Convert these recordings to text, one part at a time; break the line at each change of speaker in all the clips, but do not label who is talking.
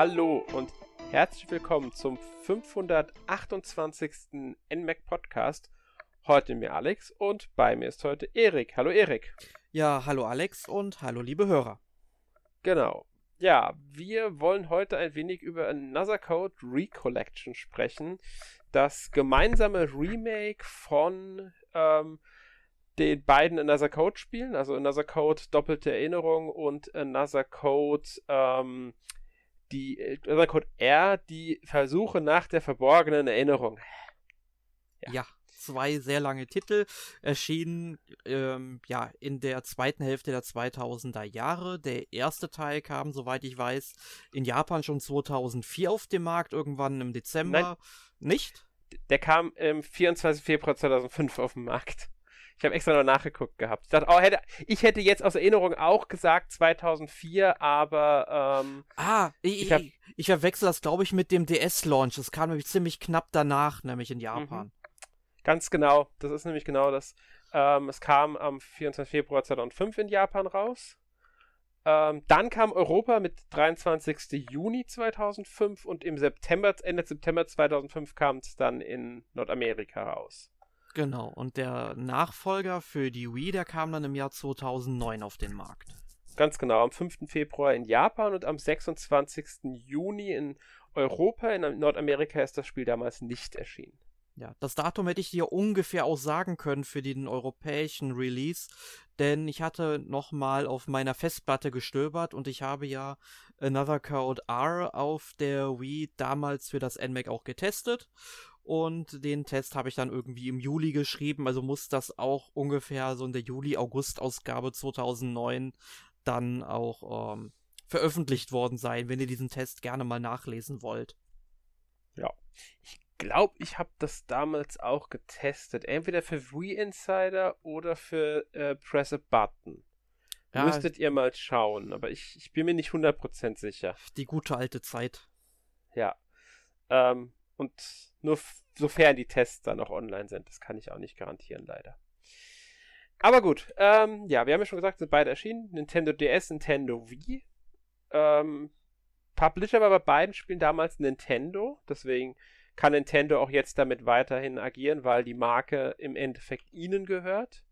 Hallo und herzlich willkommen zum 528. NMAC Podcast. Heute mir Alex und bei mir ist heute Erik. Hallo Erik.
Ja, hallo Alex und hallo liebe Hörer.
Genau. Ja, wir wollen heute ein wenig über Another Code Recollection sprechen. Das gemeinsame Remake von ähm, den beiden Another Code Spielen, also Another Code Doppelte Erinnerung und Another Code ähm, die Another Code R, die Versuche nach der verborgenen Erinnerung.
Ja. ja zwei sehr lange Titel, erschienen ähm, ja in der zweiten Hälfte der 2000er Jahre. Der erste Teil kam, soweit ich weiß, in Japan schon 2004 auf den Markt, irgendwann im Dezember. Nein,
Nicht? Der kam im 24. Februar 2005 auf den Markt. Ich habe extra noch nachgeguckt gehabt. Ich dachte, oh, hätte, ich hätte jetzt aus Erinnerung auch gesagt 2004, aber ähm,
ah, ich, ich, hab, ich verwechsel das, glaube ich, mit dem DS-Launch. Das kam nämlich ziemlich knapp danach, nämlich in Japan. Mhm.
Ganz genau, das ist nämlich genau das. Ähm, es kam am 24. Februar 2005 in Japan raus. Ähm, dann kam Europa mit 23. Juni 2005 und im September, Ende September 2005 kam es dann in Nordamerika raus.
Genau, und der Nachfolger für die Wii, der kam dann im Jahr 2009 auf den Markt.
Ganz genau, am 5. Februar in Japan und am 26. Juni in Europa. In Nordamerika ist das Spiel damals nicht erschienen.
Ja, das Datum hätte ich dir ungefähr auch sagen können für den europäischen Release, denn ich hatte nochmal auf meiner Festplatte gestöbert und ich habe ja Another Code R auf der Wii damals für das NMAC auch getestet und den Test habe ich dann irgendwie im Juli geschrieben, also muss das auch ungefähr so in der Juli-August-Ausgabe 2009 dann auch ähm, veröffentlicht worden sein, wenn ihr diesen Test gerne mal nachlesen wollt.
Ja, ich glaube, ich habe das damals auch getestet. Entweder für Wii Insider oder für äh, Press a Button. Ja, Müsstet ihr mal schauen, aber ich, ich bin mir nicht 100% sicher.
Die gute alte Zeit.
Ja. Ähm, und nur sofern die Tests dann noch online sind. Das kann ich auch nicht garantieren, leider. Aber gut, ähm, ja, wir haben ja schon gesagt, sind beide erschienen. Nintendo DS, Nintendo Wii. Ähm, Publisher war bei beiden Spielen damals Nintendo, deswegen kann Nintendo auch jetzt damit weiterhin agieren, weil die Marke im Endeffekt ihnen gehört.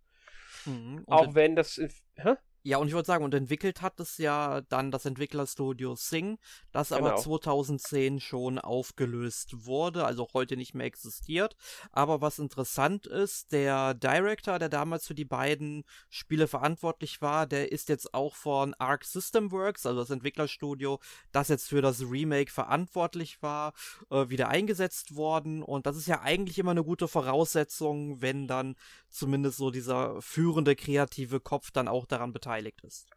Mhm, auch wenn das. Hä?
Ja, und ich wollte sagen, und entwickelt hat es ja dann das Entwicklerstudio Sing, das genau. aber 2010 schon aufgelöst wurde, also heute nicht mehr existiert. Aber was interessant ist, der Director, der damals für die beiden Spiele verantwortlich war, der ist jetzt auch von Arc System Works, also das Entwicklerstudio, das jetzt für das Remake verantwortlich war, äh, wieder eingesetzt worden. Und das ist ja eigentlich immer eine gute Voraussetzung, wenn dann zumindest so dieser führende kreative Kopf dann auch daran beteiligt beteiligt ist.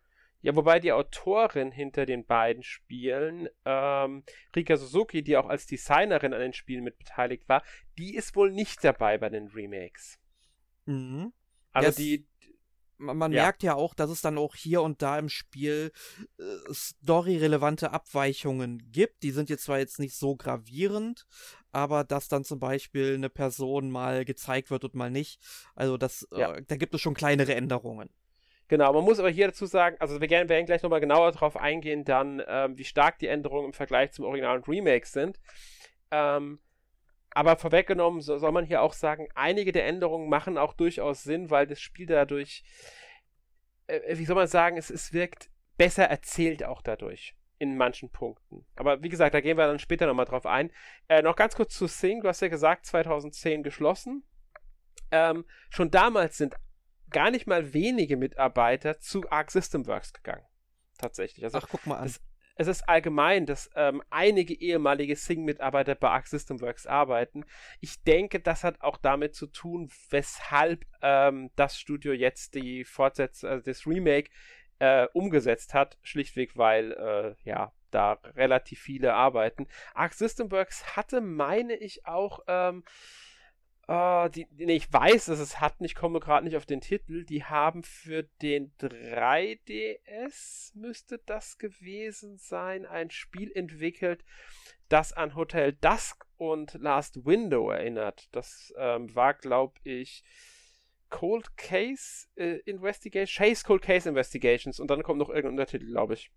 Ja, wobei die Autorin hinter den beiden Spielen, ähm, Rika Suzuki, die auch als Designerin an den Spielen mit beteiligt war, die ist wohl nicht dabei bei den Remakes.
Mhm. Also yes. die. Man, man ja. merkt ja auch, dass es dann auch hier und da im Spiel äh, storyrelevante Abweichungen gibt. Die sind jetzt zwar jetzt nicht so gravierend, aber dass dann zum Beispiel eine Person mal gezeigt wird und mal nicht. Also das, ja. äh, da gibt es schon kleinere Änderungen.
Genau, man muss aber hier dazu sagen, also wir werden, gleich nochmal genauer darauf eingehen, dann, ähm, wie stark die Änderungen im Vergleich zum Original und Remake sind. Ähm, aber vorweggenommen so, soll man hier auch sagen, einige der Änderungen machen auch durchaus Sinn, weil das Spiel dadurch, äh, wie soll man sagen, es, es wirkt besser erzählt auch dadurch in manchen Punkten. Aber wie gesagt, da gehen wir dann später nochmal drauf ein. Äh, noch ganz kurz zu Sing, du hast ja gesagt, 2010 geschlossen. Ähm, schon damals sind gar nicht mal wenige Mitarbeiter zu Arc System Works gegangen. Tatsächlich.
Also, Ach, guck mal an.
Es, es ist allgemein, dass ähm, einige ehemalige Sing-Mitarbeiter bei Arc System Works arbeiten. Ich denke, das hat auch damit zu tun, weshalb ähm, das Studio jetzt die Fortsetzung, also das Remake äh, umgesetzt hat. Schlichtweg, weil, äh, ja, da relativ viele arbeiten. Arc System Works hatte, meine ich, auch ähm, Uh, die, nee, ich weiß, dass es hatten, ich komme gerade nicht auf den Titel. Die haben für den 3DS, müsste das gewesen sein, ein Spiel entwickelt, das an Hotel Dusk und Last Window erinnert. Das ähm, war, glaube ich, Cold Case äh, Investigation, Chase Cold Case Investigations und dann kommt noch irgendein Untertitel, glaube ich.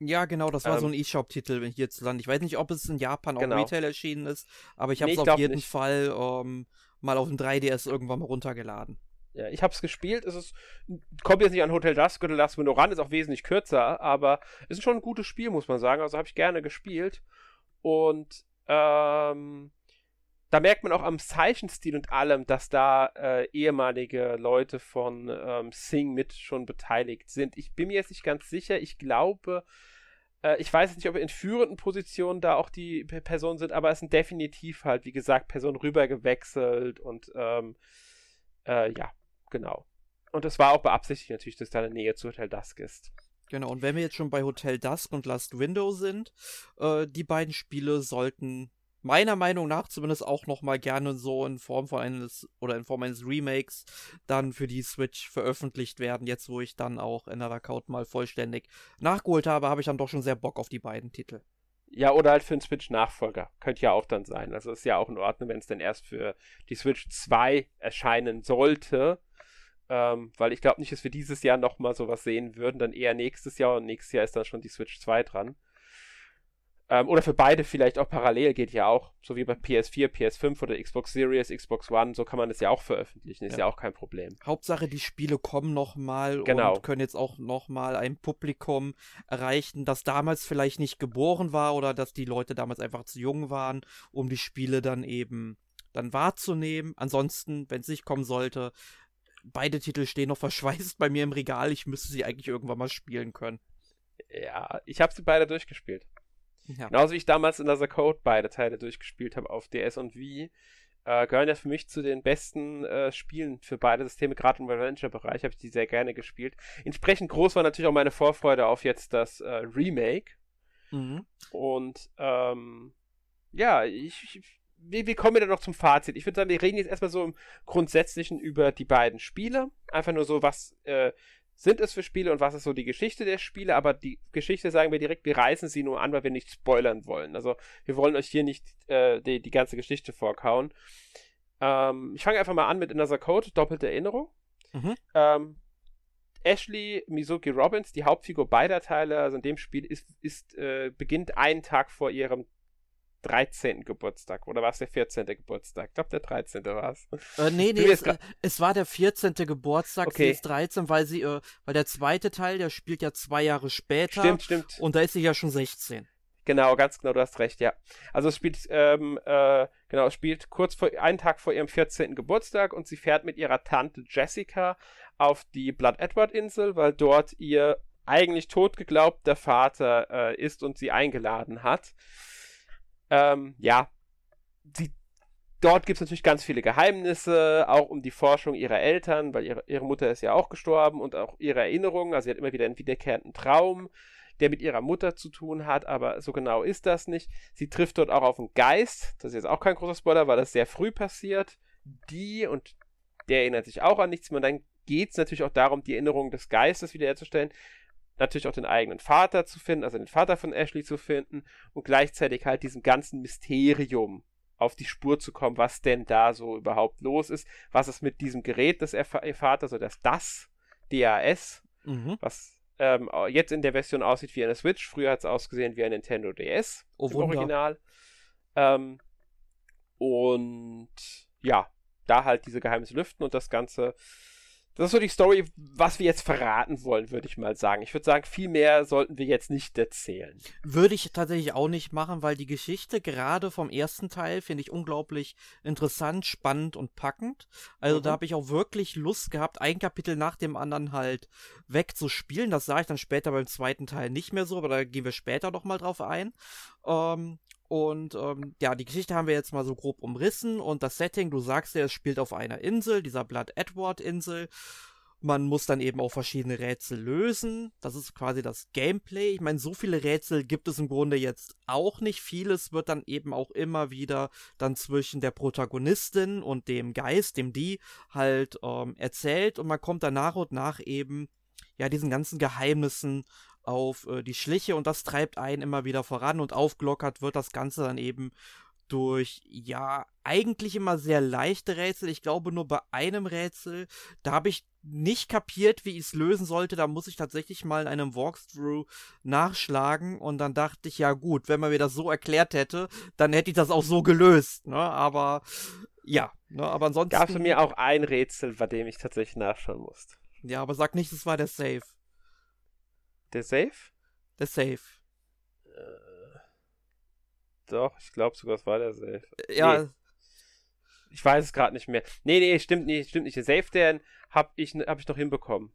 Ja, genau, das war ähm, so ein E-Shop-Titel hierzulande. Ich weiß nicht, ob es in Japan genau. auch Retail erschienen ist, aber ich habe es nee, auf jeden nicht. Fall ähm, mal auf dem 3DS irgendwann mal runtergeladen.
Ja, ich habe es gespielt. Es ist, kommt jetzt nicht an Hotel Dusk. Hotel Dusk Window Run ist auch wesentlich kürzer, aber es ist schon ein gutes Spiel, muss man sagen. Also habe ich gerne gespielt. Und ähm, da merkt man auch am Zeichenstil und allem, dass da äh, ehemalige Leute von ähm, Sing mit schon beteiligt sind. Ich bin mir jetzt nicht ganz sicher. Ich glaube, äh, ich weiß nicht, ob in führenden Positionen da auch die Personen sind, aber es sind definitiv halt, wie gesagt, Personen rübergewechselt und ähm, äh, ja, genau. Und es war auch beabsichtigt natürlich, dass da eine Nähe zu Hotel Dusk ist.
Genau, und wenn wir jetzt schon bei Hotel Dusk und Last Window sind, äh, die beiden Spiele sollten meiner Meinung nach zumindest auch nochmal gerne so in Form von eines oder in Form eines Remakes dann für die Switch veröffentlicht werden. Jetzt, wo ich dann auch Another Code mal vollständig nachgeholt habe, habe ich dann doch schon sehr Bock auf die beiden Titel.
Ja, oder halt für einen Switch-Nachfolger. Könnte ja auch dann sein. Also ist ja auch in Ordnung, wenn es dann erst für die Switch 2 erscheinen sollte. Ähm, weil ich glaube nicht, dass wir dieses Jahr nochmal sowas sehen würden. Dann eher nächstes Jahr und nächstes Jahr ist dann schon die Switch 2 dran. Ähm, oder für beide vielleicht auch parallel geht ja auch, so wie bei PS4, PS5 oder Xbox Series, Xbox One, so kann man das ja auch veröffentlichen, ist ja, ja auch kein Problem.
Hauptsache, die Spiele kommen nochmal genau. und können jetzt auch nochmal ein Publikum erreichen, das damals vielleicht nicht geboren war oder dass die Leute damals einfach zu jung waren, um die Spiele dann eben dann wahrzunehmen. Ansonsten, wenn es nicht kommen sollte, beide Titel stehen noch verschweißt bei mir im Regal, ich müsste sie eigentlich irgendwann mal spielen können.
Ja, ich habe sie beide durchgespielt. Ja. Genauso wie ich damals in Another Code beide Teile durchgespielt habe auf DS und Wii, äh, gehören ja für mich zu den besten äh, Spielen für beide Systeme, gerade im Adventure-Bereich habe ich die sehr gerne gespielt. Entsprechend groß war natürlich auch meine Vorfreude auf jetzt das äh, Remake. Mhm. Und ähm, ja, ich, ich wie, wie kommen wir dann noch zum Fazit? Ich würde sagen, wir reden jetzt erstmal so im Grundsätzlichen über die beiden Spiele. Einfach nur so, was äh, sind es für Spiele und was ist so die Geschichte der Spiele, aber die Geschichte sagen wir direkt, wir reißen sie nur an, weil wir nicht spoilern wollen. Also wir wollen euch hier nicht äh, die, die ganze Geschichte vorkauen. Ähm, ich fange einfach mal an mit Another Code, doppelte Erinnerung. Mhm. Ähm, Ashley Mizuki Robbins, die Hauptfigur beider Teile, also in dem Spiel, ist, ist äh, beginnt einen Tag vor ihrem 13. Geburtstag oder war es der 14. Geburtstag? Ich glaube, der 13. war es.
Äh, nee, nee, es, äh, es, war der 14. Geburtstag. Okay. Sie ist 13, weil sie, äh, weil der zweite Teil, der spielt ja zwei Jahre später.
Stimmt, stimmt.
Und da ist sie ja schon 16.
Genau, ganz genau, du hast recht, ja. Also es spielt, ähm, äh, genau, es spielt kurz vor, einen Tag vor ihrem 14. Geburtstag und sie fährt mit ihrer Tante Jessica auf die Blood Edward Insel, weil dort ihr eigentlich tot geglaubter Vater äh, ist und sie eingeladen hat. Ähm, ja, sie, dort gibt es natürlich ganz viele Geheimnisse, auch um die Forschung ihrer Eltern, weil ihre, ihre Mutter ist ja auch gestorben und auch ihre Erinnerungen. Also sie hat immer wieder einen wiederkehrenden Traum, der mit ihrer Mutter zu tun hat, aber so genau ist das nicht. Sie trifft dort auch auf einen Geist, das ist jetzt auch kein großer Spoiler, weil das sehr früh passiert. Die und der erinnert sich auch an nichts mehr. Und dann geht es natürlich auch darum, die Erinnerung des Geistes wiederherzustellen natürlich auch den eigenen Vater zu finden, also den Vater von Ashley zu finden und gleichzeitig halt diesem ganzen Mysterium auf die Spur zu kommen, was denn da so überhaupt los ist, was es mit diesem Gerät des ihr Vater, so das DAS, DAS, mhm. was ähm, jetzt in der Version aussieht wie eine Switch, früher hat es ausgesehen wie ein Nintendo DS
oh, im Original.
Ähm, und ja, da halt diese Geheimnisse lüften und das Ganze das ist so die Story, was wir jetzt verraten wollen, würde ich mal sagen. Ich würde sagen, viel mehr sollten wir jetzt nicht erzählen.
Würde ich tatsächlich auch nicht machen, weil die Geschichte gerade vom ersten Teil finde ich unglaublich interessant, spannend und packend. Also mhm. da habe ich auch wirklich Lust gehabt, ein Kapitel nach dem anderen halt wegzuspielen. Das sah ich dann später beim zweiten Teil nicht mehr so, aber da gehen wir später noch mal drauf ein. Ähm, und ähm, ja, die Geschichte haben wir jetzt mal so grob umrissen und das Setting, du sagst ja, es spielt auf einer Insel, dieser Blood Edward Insel. Man muss dann eben auch verschiedene Rätsel lösen. Das ist quasi das Gameplay. Ich meine, so viele Rätsel gibt es im Grunde jetzt auch nicht. Vieles wird dann eben auch immer wieder dann zwischen der Protagonistin und dem Geist, dem Die, halt ähm, erzählt. Und man kommt dann nach und nach eben ja diesen ganzen Geheimnissen auf äh, die Schliche und das treibt einen immer wieder voran und aufgelockert wird das Ganze dann eben durch, ja, eigentlich immer sehr leichte Rätsel. Ich glaube, nur bei einem Rätsel, da habe ich nicht kapiert, wie ich es lösen sollte. Da muss ich tatsächlich mal in einem Walkthrough nachschlagen. Und dann dachte ich, ja gut, wenn man mir das so erklärt hätte, dann hätte ich das auch so gelöst. Ne? Aber ja, ne? aber ansonsten.
Gab es mir auch ein Rätsel, bei dem ich tatsächlich nachschauen musste.
Ja, aber sag nicht, es war der Safe.
Der Safe?
Der Safe.
Äh, doch, ich glaube sogar, es war der Safe.
Ja. Nee.
Ich weiß es gerade nicht mehr. Nee, nee, stimmt nicht, stimmt nicht. Der Safe, den habe ich, hab ich noch hinbekommen.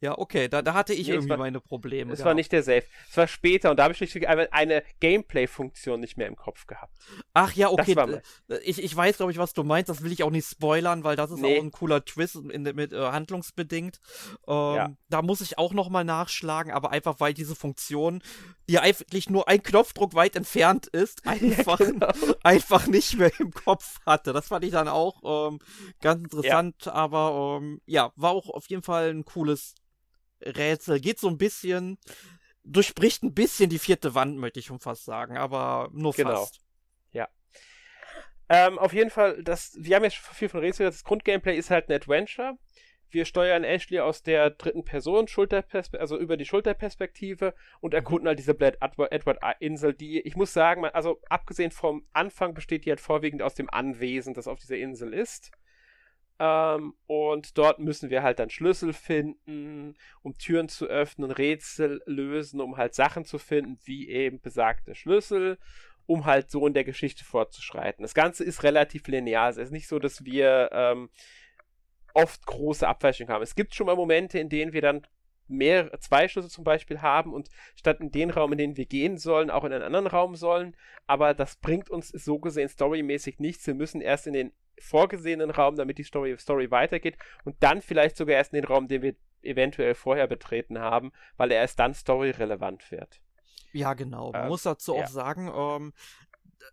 Ja, okay, da, da hatte ich nee, irgendwie war, meine Probleme.
Es gehabt. war nicht der Safe. Es war später und da habe ich schlichtweg eine Gameplay-Funktion nicht mehr im Kopf gehabt.
Ach ja, okay. Ich, ich weiß, glaube ich, was du meinst. Das will ich auch nicht spoilern, weil das ist nee. auch ein cooler Twist in, mit, äh, handlungsbedingt. Ähm, ja. Da muss ich auch nochmal nachschlagen, aber einfach, weil diese Funktion, die eigentlich nur ein Knopfdruck weit entfernt ist, einfach, genau. einfach nicht mehr im Kopf hatte. Das fand ich dann auch ähm, ganz interessant, ja. aber ähm, ja, war auch auf jeden Fall ein cooles Rätsel. Geht so ein bisschen, durchbricht ein bisschen die vierte Wand, möchte ich schon fast sagen, aber nur genau. fast.
Ja. Ähm, auf jeden Fall, das, wir haben jetzt viel von Rätsel. Das Grundgameplay ist halt ein Adventure. Wir steuern Ashley aus der dritten Person, also über die Schulterperspektive und erkunden mhm. halt diese Blade Edward-Insel, die, ich muss sagen, also abgesehen vom Anfang besteht die halt vorwiegend aus dem Anwesen, das auf dieser Insel ist. Ähm, und dort müssen wir halt dann Schlüssel finden, um Türen zu öffnen, Rätsel lösen, um halt Sachen zu finden, wie eben besagte Schlüssel, um halt so in der Geschichte fortzuschreiten. Das Ganze ist relativ linear. Es ist nicht so, dass wir ähm, oft große Abweichungen haben. Es gibt schon mal Momente, in denen wir dann mehr, zwei Schlüssel zum Beispiel haben und statt in den Raum, in den wir gehen sollen, auch in einen anderen Raum sollen. Aber das bringt uns so gesehen storymäßig nichts. Wir müssen erst in den vorgesehenen Raum, damit die Story, Story weitergeht und dann vielleicht sogar erst in den Raum, den wir eventuell vorher betreten haben, weil er erst dann storyrelevant wird.
Ja, genau. Man ähm, muss dazu ja. auch sagen, ähm,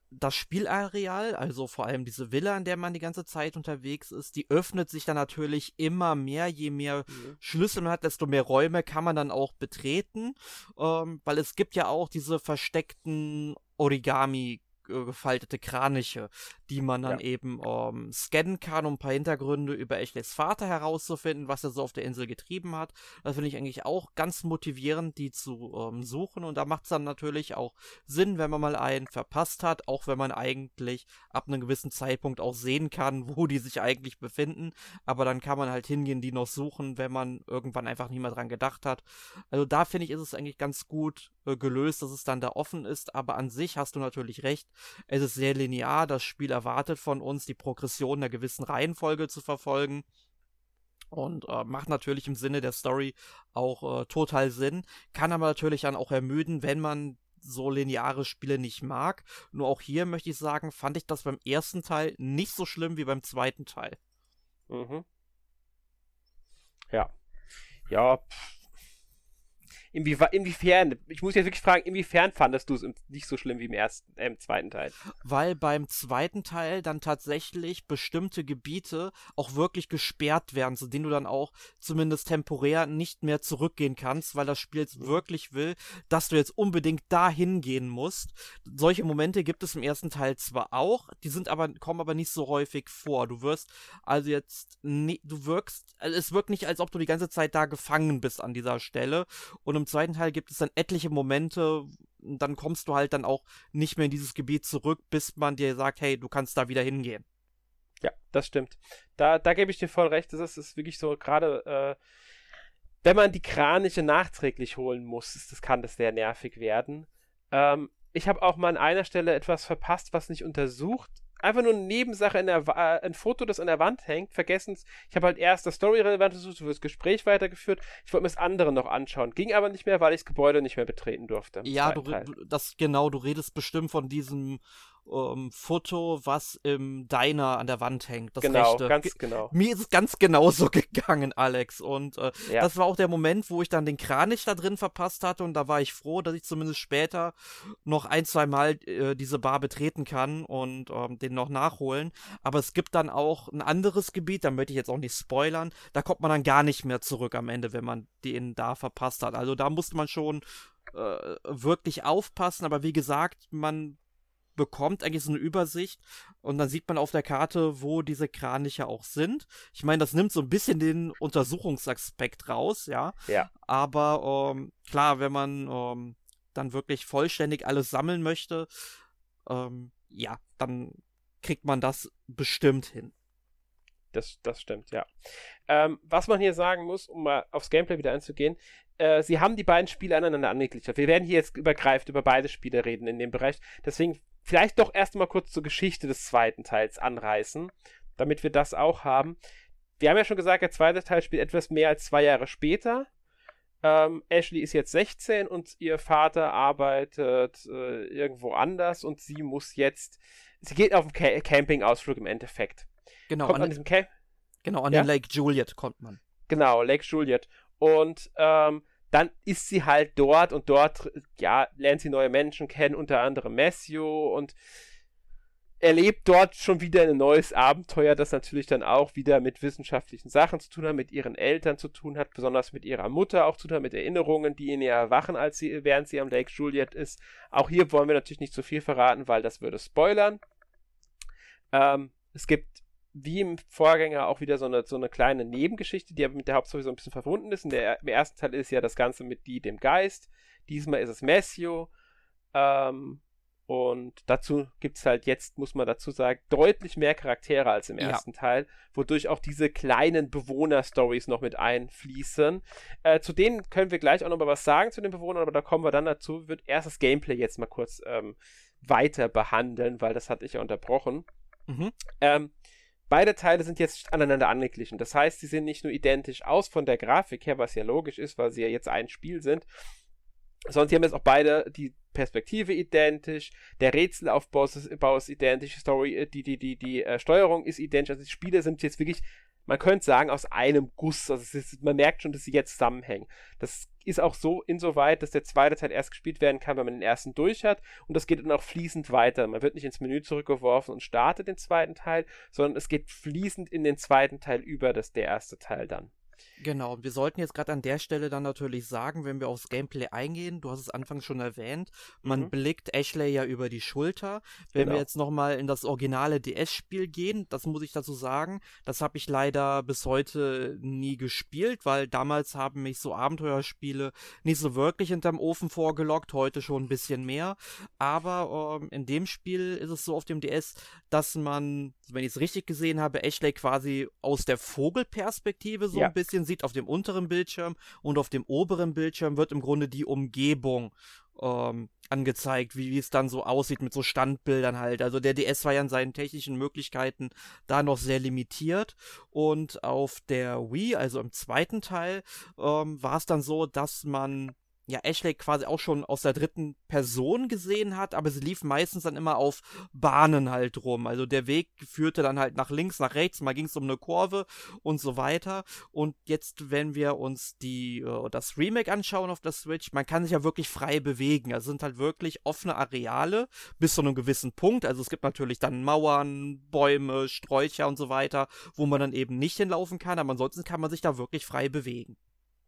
das Spielareal, also vor allem diese Villa, in der man die ganze Zeit unterwegs ist, die öffnet sich dann natürlich immer mehr. Je mehr mhm. Schlüssel man hat, desto mehr Räume kann man dann auch betreten. Ähm, weil es gibt ja auch diese versteckten Origami äh, gefaltete Kraniche, die man dann ja. eben ähm, scannen kann, um ein paar Hintergründe über Ashleys Vater herauszufinden, was er so auf der Insel getrieben hat. Das finde ich eigentlich auch ganz motivierend, die zu ähm, suchen. Und da macht es dann natürlich auch Sinn, wenn man mal einen verpasst hat, auch wenn man eigentlich ab einem gewissen Zeitpunkt auch sehen kann, wo die sich eigentlich befinden. Aber dann kann man halt hingehen, die noch suchen, wenn man irgendwann einfach nicht mehr dran gedacht hat. Also da finde ich, ist es eigentlich ganz gut äh, gelöst, dass es dann da offen ist. Aber an sich hast du natürlich recht. Es ist sehr linear. Das Spiel erwartet von uns, die Progression einer gewissen Reihenfolge zu verfolgen. Und äh, macht natürlich im Sinne der Story auch äh, total Sinn. Kann aber natürlich dann auch ermüden, wenn man so lineare Spiele nicht mag. Nur auch hier möchte ich sagen, fand ich das beim ersten Teil nicht so schlimm wie beim zweiten Teil.
Mhm. Ja. Ja, pff, Inwie inwiefern, ich muss jetzt wirklich fragen, inwiefern fandest du es nicht so schlimm wie im ersten, äh, im zweiten Teil?
Weil beim zweiten Teil dann tatsächlich bestimmte Gebiete auch wirklich gesperrt werden, zu denen du dann auch zumindest temporär nicht mehr zurückgehen kannst, weil das Spiel jetzt mhm. wirklich will, dass du jetzt unbedingt dahin gehen musst. Solche Momente gibt es im ersten Teil zwar auch, die sind aber, kommen aber nicht so häufig vor. Du wirst also jetzt, nie, du wirkst, also es wirkt nicht, als ob du die ganze Zeit da gefangen bist an dieser Stelle und im zweiten Teil gibt es dann etliche Momente, dann kommst du halt dann auch nicht mehr in dieses Gebiet zurück, bis man dir sagt, hey, du kannst da wieder hingehen.
Ja, das stimmt. Da, da gebe ich dir voll recht. Das ist wirklich so, gerade äh, wenn man die Kraniche nachträglich holen muss, das kann das sehr nervig werden. Ähm, ich habe auch mal an einer Stelle etwas verpasst, was nicht untersucht einfach nur eine Nebensache in der, äh, ein Foto, das an der Wand hängt, vergessen es. Ich habe halt erst das Story-relevante gesucht, für das Gespräch weitergeführt. Ich wollte mir das andere noch anschauen. Ging aber nicht mehr, weil ich das Gebäude nicht mehr betreten durfte.
Ja, du, das genau, du redest bestimmt von diesem ähm, Foto, was im Diner an der Wand hängt. Das
genau, rechte. ganz genau.
Mir ist es ganz genauso gegangen, Alex. Und äh, ja. das war auch der Moment, wo ich dann den Kranich da drin verpasst hatte. Und da war ich froh, dass ich zumindest später noch ein, zwei Mal äh, diese Bar betreten kann und ähm, den noch nachholen. Aber es gibt dann auch ein anderes Gebiet, da möchte ich jetzt auch nicht spoilern. Da kommt man dann gar nicht mehr zurück am Ende, wenn man den da verpasst hat. Also da musste man schon äh, wirklich aufpassen. Aber wie gesagt, man bekommt eigentlich so eine Übersicht und dann sieht man auf der Karte, wo diese Kraniche auch sind. Ich meine, das nimmt so ein bisschen den Untersuchungsaspekt raus, ja.
Ja.
Aber ähm, klar, wenn man ähm, dann wirklich vollständig alles sammeln möchte, ähm, ja, dann kriegt man das bestimmt hin.
Das, das stimmt, ja. Ähm, was man hier sagen muss, um mal aufs Gameplay wieder einzugehen, äh, sie haben die beiden Spiele aneinander angegliedert. Wir werden hier jetzt übergreifend über beide Spiele reden in dem Bereich. Deswegen vielleicht doch erstmal kurz zur Geschichte des zweiten Teils anreißen, damit wir das auch haben. Wir haben ja schon gesagt, der zweite Teil spielt etwas mehr als zwei Jahre später. Ähm, Ashley ist jetzt 16 und ihr Vater arbeitet äh, irgendwo anders und sie muss jetzt, sie geht auf einen Campingausflug im Endeffekt.
Genau, kommt an, an diesem Camp. Genau, an ja? den Lake Juliet kommt man.
Genau, Lake Juliet. Und ähm, dann ist sie halt dort und dort, ja, lernt sie neue Menschen kennen, unter anderem Matthew und erlebt dort schon wieder ein neues Abenteuer, das natürlich dann auch wieder mit wissenschaftlichen Sachen zu tun hat, mit ihren Eltern zu tun hat, besonders mit ihrer Mutter auch zu tun hat, mit Erinnerungen, die in ihr erwachen, als sie, während sie am Lake Juliet ist. Auch hier wollen wir natürlich nicht zu viel verraten, weil das würde spoilern. Ähm, es gibt wie im Vorgänger auch wieder so eine, so eine kleine Nebengeschichte, die aber mit der Hauptstory so ein bisschen verbunden ist. In der, Im ersten Teil ist ja das Ganze mit die, dem Geist. Diesmal ist es Messio. Ähm, und dazu gibt es halt jetzt, muss man dazu sagen, deutlich mehr Charaktere als im ersten ja. Teil, wodurch auch diese kleinen Bewohner-Stories noch mit einfließen. Äh, zu denen können wir gleich auch noch mal was sagen zu den Bewohnern, aber da kommen wir dann dazu. Wird erst das Gameplay jetzt mal kurz ähm, weiter behandeln, weil das hatte ich ja unterbrochen. Mhm. Ähm, Beide Teile sind jetzt aneinander angeglichen. Das heißt, sie sind nicht nur identisch aus von der Grafik her, was ja logisch ist, weil sie ja jetzt ein Spiel sind, sondern sie haben jetzt auch beide die Perspektive identisch, der Rätselaufbau ist, identisch, Story, äh, die, die, die, die äh, Steuerung ist identisch. Also die Spiele sind jetzt wirklich man könnte sagen, aus einem Guss. Also ist, man merkt schon, dass sie jetzt zusammenhängen. Das ist auch so insoweit, dass der zweite Teil erst gespielt werden kann, wenn man den ersten durch hat. Und das geht dann auch fließend weiter. Man wird nicht ins Menü zurückgeworfen und startet den zweiten Teil, sondern es geht fließend in den zweiten Teil über, das der erste Teil dann.
Genau, wir sollten jetzt gerade an der Stelle dann natürlich sagen, wenn wir aufs Gameplay eingehen, du hast es anfangs schon erwähnt, man mhm. blickt Ashley ja über die Schulter. Wenn genau. wir jetzt nochmal in das originale DS-Spiel gehen, das muss ich dazu sagen, das habe ich leider bis heute nie gespielt, weil damals haben mich so Abenteuerspiele nicht so wirklich hinterm Ofen vorgelockt, heute schon ein bisschen mehr. Aber ähm, in dem Spiel ist es so auf dem DS, dass man, wenn ich es richtig gesehen habe, Ashley quasi aus der Vogelperspektive so ja. ein bisschen bisschen sieht auf dem unteren Bildschirm und auf dem oberen Bildschirm wird im Grunde die Umgebung ähm, angezeigt, wie, wie es dann so aussieht mit so Standbildern halt. Also der DS war ja in seinen technischen Möglichkeiten da noch sehr limitiert und auf der Wii, also im zweiten Teil, ähm, war es dann so, dass man ja, Ashley quasi auch schon aus der dritten Person gesehen hat, aber sie lief meistens dann immer auf Bahnen halt rum. Also der Weg führte dann halt nach links, nach rechts, mal ging es um eine Kurve und so weiter. Und jetzt, wenn wir uns die äh, das Remake anschauen auf der Switch, man kann sich ja wirklich frei bewegen. Also sind halt wirklich offene Areale bis zu einem gewissen Punkt. Also es gibt natürlich dann Mauern, Bäume, Sträucher und so weiter, wo man dann eben nicht hinlaufen kann, aber ansonsten kann man sich da wirklich frei bewegen.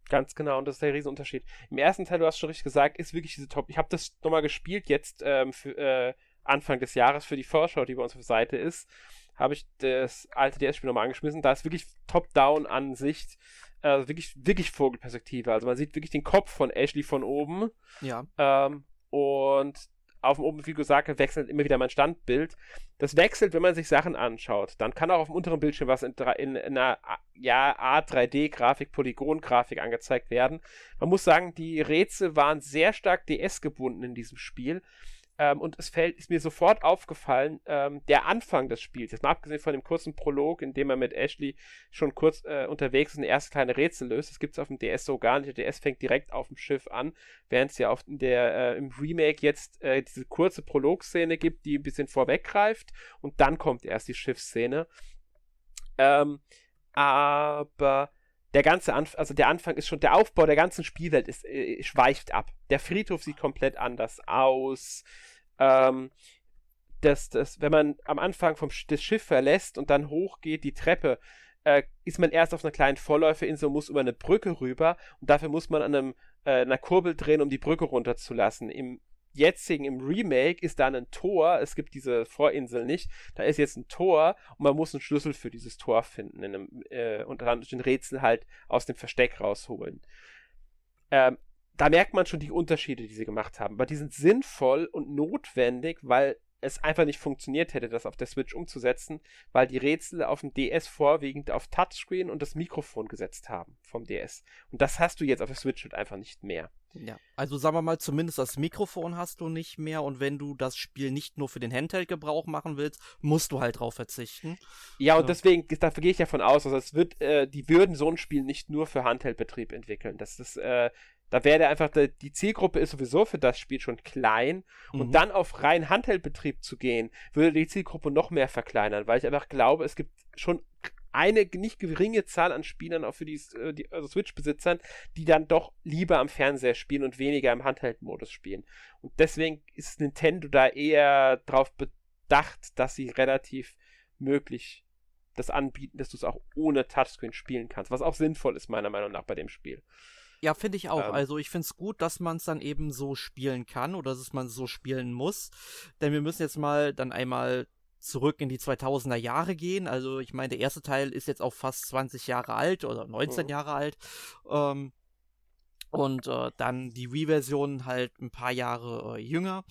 Ganz genau, und das ist der Riesenunterschied. Im ersten Teil, du hast schon richtig gesagt, ist wirklich diese Top. Ich habe das nochmal gespielt jetzt ähm, für äh, Anfang des Jahres für die Vorschau, die bei uns auf der Seite ist. Habe ich das alte DS-Spiel nochmal angeschmissen. Da ist wirklich Top-Down-Ansicht. Äh, wirklich, wirklich Vogelperspektive. Also man sieht wirklich den Kopf von Ashley von oben.
Ja.
Ähm, und auf dem oben, wie gesagt, wechselt immer wieder mein Standbild. Das wechselt, wenn man sich Sachen anschaut. Dann kann auch auf dem unteren Bildschirm was in, in, in einer ja, Art 3D-Grafik, Polygon-Grafik angezeigt werden. Man muss sagen, die Rätsel waren sehr stark DS gebunden in diesem Spiel. Ähm, und es fällt, ist mir sofort aufgefallen, ähm, der Anfang des Spiels, jetzt mal abgesehen von dem kurzen Prolog, in dem er mit Ashley schon kurz äh, unterwegs ist und erste kleine Rätsel löst, das gibt es auf dem DS so gar nicht. Der DS fängt direkt auf dem Schiff an, während es ja auf der, äh, im Remake jetzt äh, diese kurze Prolog-Szene gibt, die ein bisschen vorweggreift und dann kommt erst die Schiffsszene. Ähm, aber der ganze Anfang, also der Anfang ist schon, der Aufbau der ganzen Spielwelt ist, äh, schweift ab. Der Friedhof sieht komplett anders aus. Ähm, das, das, wenn man am Anfang vom, das Schiff verlässt und dann hochgeht, die Treppe, äh, ist man erst auf einer kleinen Vorläuferinsel und muss über eine Brücke rüber und dafür muss man an einem, äh, einer Kurbel drehen, um die Brücke runterzulassen. Im jetzigen, im Remake, ist da ein Tor. Es gibt diese Vorinsel nicht. Da ist jetzt ein Tor und man muss einen Schlüssel für dieses Tor finden. In einem, äh, und dann den Rätsel halt aus dem Versteck rausholen. Ähm, da merkt man schon die Unterschiede, die sie gemacht haben. Aber die sind sinnvoll und notwendig, weil es einfach nicht funktioniert hätte, das auf der Switch umzusetzen, weil die Rätsel auf dem DS vorwiegend auf Touchscreen und das Mikrofon gesetzt haben vom DS. Und das hast du jetzt auf der Switch halt einfach nicht mehr.
Ja, also sagen wir mal, zumindest das Mikrofon hast du nicht mehr und wenn du das Spiel nicht nur für den Handheld-Gebrauch machen willst, musst du halt drauf verzichten.
Ja, und ja. deswegen, dafür gehe ich ja von aus, also es wird, äh, die würden so ein Spiel nicht nur für Handheld-Betrieb entwickeln. Das ist, äh, da wäre einfach, die, Zielgruppe ist sowieso für das Spiel schon klein mhm. und dann auf rein Handheldbetrieb zu gehen, würde die Zielgruppe noch mehr verkleinern, weil ich einfach glaube, es gibt schon eine nicht geringe Zahl an Spielern, auch für die, äh, die also Switch-Besitzern, die dann doch lieber am Fernseher spielen und weniger im Handheld-Modus spielen. Und deswegen ist Nintendo da eher darauf bedacht, dass sie relativ möglich das anbieten, dass du es auch ohne Touchscreen spielen kannst, was auch sinnvoll ist, meiner Meinung nach, bei dem Spiel.
Ja, finde ich auch. Ähm, also ich finde es gut, dass man es dann eben so spielen kann oder dass man so spielen muss. Denn wir müssen jetzt mal dann einmal zurück in die 2000er Jahre gehen. Also ich meine, der erste Teil ist jetzt auch fast 20 Jahre alt oder 19 mhm. Jahre alt. Ähm, und äh, dann die Wii-Version halt ein paar Jahre äh, jünger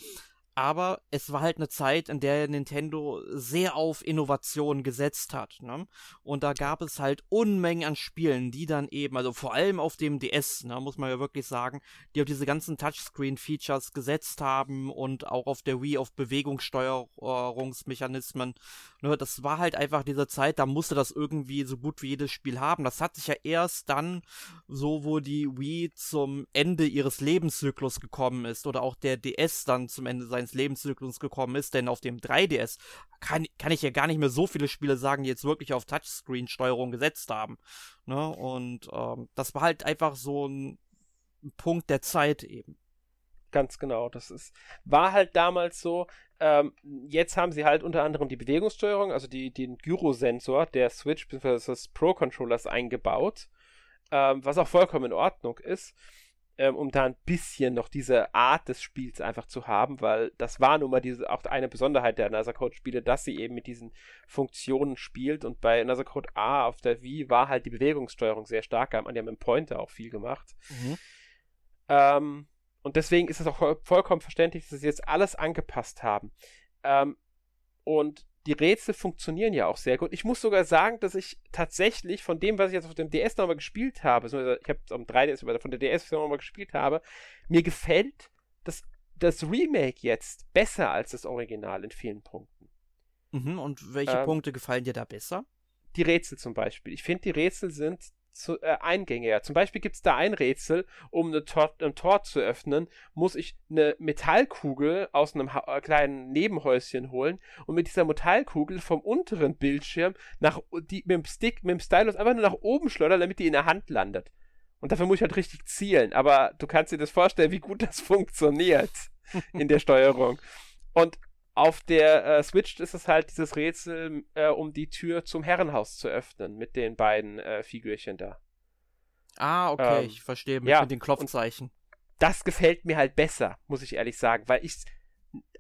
aber es war halt eine Zeit, in der Nintendo sehr auf Innovation gesetzt hat. Ne? Und da gab es halt Unmengen an Spielen, die dann eben, also vor allem auf dem DS, ne, muss man ja wirklich sagen, die auf diese ganzen Touchscreen-Features gesetzt haben und auch auf der Wii auf Bewegungssteuerungsmechanismen. Ne? Das war halt einfach diese Zeit, da musste das irgendwie so gut wie jedes Spiel haben. Das hat sich ja erst dann, so wo die Wii zum Ende ihres Lebenszyklus gekommen ist oder auch der DS dann zum Ende seines seines Lebenszyklus gekommen ist, denn auf dem 3DS kann, kann ich ja gar nicht mehr so viele Spiele sagen, die jetzt wirklich auf Touchscreen-Steuerung gesetzt haben. Ne? Und ähm, das war halt einfach so ein Punkt der Zeit eben.
Ganz genau, das ist, war halt damals so. Ähm, jetzt haben sie halt unter anderem die Bewegungssteuerung, also die, den Gyrosensor der Switch bzw. des Pro-Controllers eingebaut, ähm, was auch vollkommen in Ordnung ist ähm, um da ein bisschen noch diese Art des Spiels einfach zu haben, weil das war nun mal diese, auch eine Besonderheit der Another Code Spiele, dass sie eben mit diesen Funktionen spielt und bei Another Code A auf der Wii war halt die Bewegungssteuerung sehr stark, da haben die haben mit dem Pointer auch viel gemacht. Mhm. Ähm, und deswegen ist es auch vollkommen verständlich, dass sie jetzt alles angepasst haben. Ähm, und die Rätsel funktionieren ja auch sehr gut. Ich muss sogar sagen, dass ich tatsächlich von dem, was ich jetzt auf dem DS nochmal gespielt habe, ich habe es am 3DS von der DS nochmal gespielt habe, mir gefällt das, das Remake jetzt besser als das Original in vielen Punkten.
Mhm, und welche ähm, Punkte gefallen dir da besser?
Die Rätsel zum Beispiel. Ich finde, die Rätsel sind zu, äh, Eingänge. Zum Beispiel gibt es da ein Rätsel, um eine Tor, ein Tor zu öffnen, muss ich eine Metallkugel aus einem ha äh, kleinen Nebenhäuschen holen und mit dieser Metallkugel vom unteren Bildschirm nach die, mit dem Stick, mit dem Stylus einfach nur nach oben schleudern, damit die in der Hand landet. Und dafür muss ich halt richtig zielen. Aber du kannst dir das vorstellen, wie gut das funktioniert in der Steuerung. Und auf der äh, Switch ist es halt dieses Rätsel, äh, um die Tür zum Herrenhaus zu öffnen mit den beiden äh, Figürchen da.
Ah, okay, ähm, ich verstehe mit, ja, mit den Klopfzeichen.
Das gefällt mir halt besser, muss ich ehrlich sagen, weil ich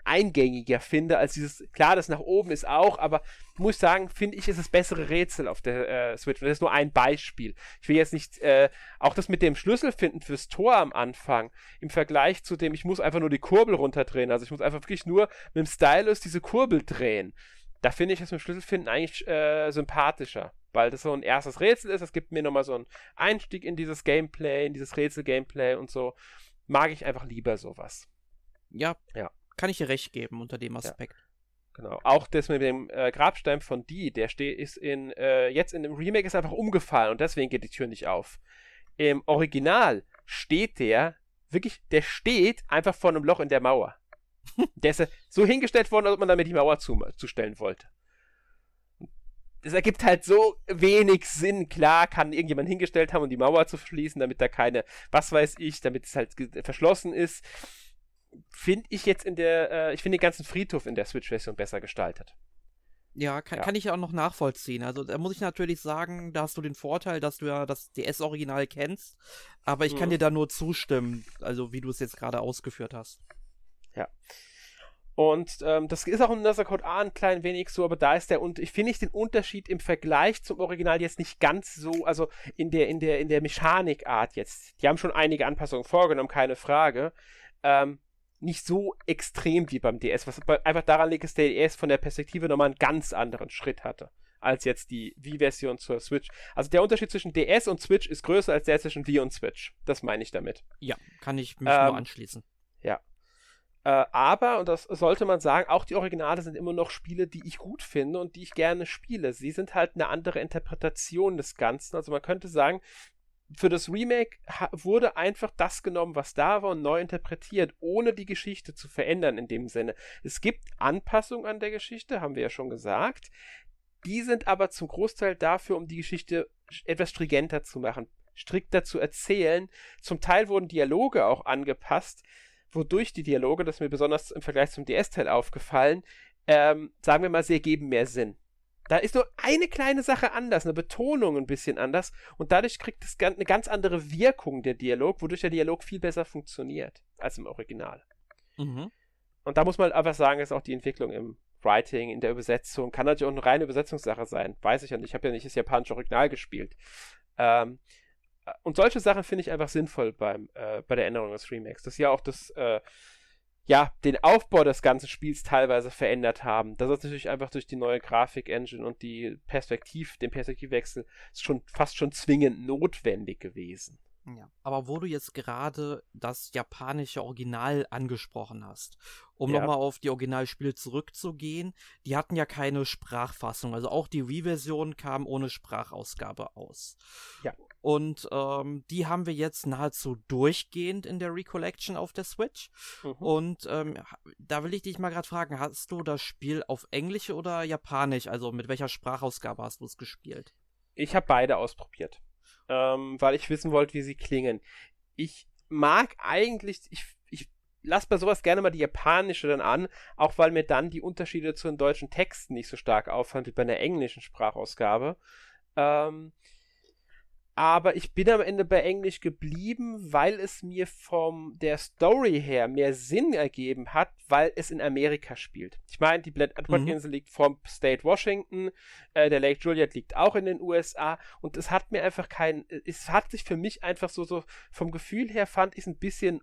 eingängiger finde als dieses, klar, das nach oben ist auch, aber ich muss sagen, finde ich, ist das bessere Rätsel auf der äh, Switch. das ist nur ein Beispiel. Ich will jetzt nicht, äh, auch das mit dem Schlüssel finden fürs Tor am Anfang, im Vergleich zu dem, ich muss einfach nur die Kurbel runterdrehen. Also ich muss einfach wirklich nur mit dem Stylus diese Kurbel drehen. Da finde ich das mit dem Schlüsselfinden eigentlich äh, sympathischer, weil das so ein erstes Rätsel ist. Es gibt mir nochmal so einen Einstieg in dieses Gameplay, in dieses Rätsel-Gameplay und so. Mag ich einfach lieber sowas.
Ja, ja. Kann ich dir recht geben unter dem Aspekt. Ja.
Genau. Auch das mit dem äh, Grabstein von Die, der steht, ist in, äh, jetzt in dem Remake ist einfach umgefallen und deswegen geht die Tür nicht auf. Im Original steht der, wirklich, der steht einfach vor einem Loch in der Mauer. der ist so hingestellt worden, als ob man damit die Mauer zu, zustellen wollte. Das ergibt halt so wenig Sinn. Klar kann irgendjemand hingestellt haben, um die Mauer zu verschließen, damit da keine, was weiß ich, damit es halt verschlossen ist finde ich jetzt in der, äh, ich finde den ganzen Friedhof in der Switch-Version besser gestaltet.
Ja kann, ja. kann ich ja auch noch nachvollziehen. Also da muss ich natürlich sagen, da hast du den Vorteil, dass du ja das DS-Original kennst, aber ich hm. kann mhm. dir da nur zustimmen, also wie du es jetzt gerade ausgeführt hast.
Ja. Und ähm, das ist auch in Nurse Code A ein klein wenig so, aber da ist der und ich finde ich den Unterschied im Vergleich zum Original jetzt nicht ganz so, also in der in der in der Mechanikart jetzt. Die haben schon einige Anpassungen vorgenommen, keine Frage. Ähm, nicht so extrem wie beim DS, was einfach daran liegt, dass der DS von der Perspektive nochmal einen ganz anderen Schritt hatte als jetzt die Wii-Version zur Switch. Also der Unterschied zwischen DS und Switch ist größer als der zwischen Wii und Switch. Das meine ich damit.
Ja, kann ich mich ähm, nur anschließen.
Ja. Äh, aber, und das sollte man sagen, auch die Originale sind immer noch Spiele, die ich gut finde und die ich gerne spiele. Sie sind halt eine andere Interpretation des Ganzen. Also man könnte sagen, für das Remake wurde einfach das genommen, was da war und neu interpretiert, ohne die Geschichte zu verändern in dem Sinne. Es gibt Anpassungen an der Geschichte, haben wir ja schon gesagt. Die sind aber zum Großteil dafür, um die Geschichte etwas stringenter zu machen, strikter zu erzählen. Zum Teil wurden Dialoge auch angepasst, wodurch die Dialoge, das ist mir besonders im Vergleich zum DS-Teil aufgefallen, ähm, sagen wir mal, sie ergeben mehr Sinn. Da ist nur eine kleine Sache anders, eine Betonung ein bisschen anders und dadurch kriegt es eine ganz andere Wirkung der Dialog, wodurch der Dialog viel besser funktioniert als im Original. Mhm. Und da muss man einfach sagen, ist auch die Entwicklung im Writing, in der Übersetzung, kann natürlich auch eine reine Übersetzungssache sein, weiß ich ja nicht, ich habe ja nicht das japanische Original gespielt. Ähm, und solche Sachen finde ich einfach sinnvoll beim, äh, bei der Änderung des Remakes. Das ist ja auch das, äh, ja, den Aufbau des ganzen Spiels teilweise verändert haben. Das ist natürlich einfach durch die neue Grafik-Engine und die Perspektiv, den Perspektivwechsel schon fast schon zwingend notwendig gewesen.
Ja, aber wo du jetzt gerade das japanische Original angesprochen hast, um ja. nochmal auf die Originalspiele zurückzugehen, die hatten ja keine Sprachfassung. Also auch die Wii-Version kam ohne Sprachausgabe aus. Ja. Und ähm, die haben wir jetzt nahezu durchgehend in der Recollection auf der Switch. Mhm. Und ähm, da will ich dich mal gerade fragen, hast du das Spiel auf Englisch oder Japanisch? Also mit welcher Sprachausgabe hast du es gespielt?
Ich habe beide ausprobiert ähm, weil ich wissen wollte, wie sie klingen. Ich mag eigentlich, ich, ich lasse bei sowas gerne mal die japanische dann an, auch weil mir dann die Unterschiede zu den deutschen Texten nicht so stark auffallen wie bei einer englischen Sprachausgabe. Ähm, aber ich bin am Ende bei Englisch geblieben, weil es mir vom der Story her mehr Sinn ergeben hat, weil es in Amerika spielt. Ich meine, die Black Edward mhm. Insel liegt vom State Washington, äh, der Lake Juliet liegt auch in den USA und es hat mir einfach kein, es hat sich für mich einfach so, so vom Gefühl her fand ich es ein bisschen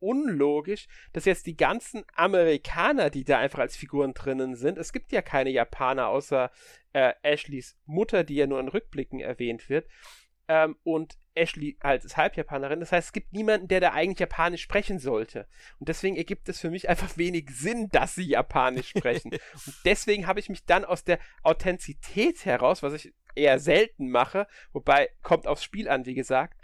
unlogisch, dass jetzt die ganzen Amerikaner, die da einfach als Figuren drinnen sind, es gibt ja keine Japaner außer äh, Ashleys Mutter, die ja nur in Rückblicken erwähnt wird, ähm, und Ashley halt als Halbjapanerin. Das heißt, es gibt niemanden, der da eigentlich Japanisch sprechen sollte. Und deswegen ergibt es für mich einfach wenig Sinn, dass sie Japanisch sprechen. und deswegen habe ich mich dann aus der Authentizität heraus, was ich eher selten mache, wobei kommt aufs Spiel an, wie gesagt,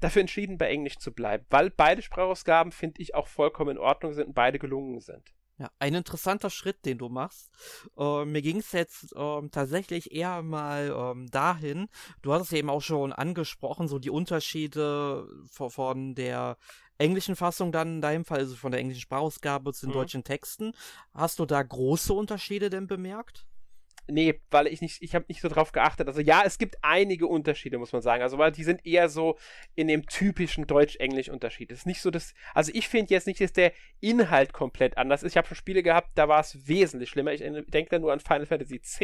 dafür entschieden, bei Englisch zu bleiben, weil beide Sprachausgaben, finde ich, auch vollkommen in Ordnung sind und beide gelungen sind.
Ja, ein interessanter Schritt, den du machst. Äh, mir ging es jetzt äh, tatsächlich eher mal ähm, dahin, du hast es eben auch schon angesprochen, so die Unterschiede von, von der englischen Fassung dann in deinem Fall, also von der englischen Sprachausgabe zu den mhm. deutschen Texten. Hast du da große Unterschiede denn bemerkt?
Nee, weil ich nicht, ich habe nicht so drauf geachtet. Also ja, es gibt einige Unterschiede, muss man sagen. Also weil die sind eher so in dem typischen Deutsch-Englisch-Unterschied. Es ist nicht so das, also ich finde jetzt nicht, dass der Inhalt komplett anders ist. Ich habe schon Spiele gehabt, da war es wesentlich schlimmer. Ich denke da nur an Final Fantasy X.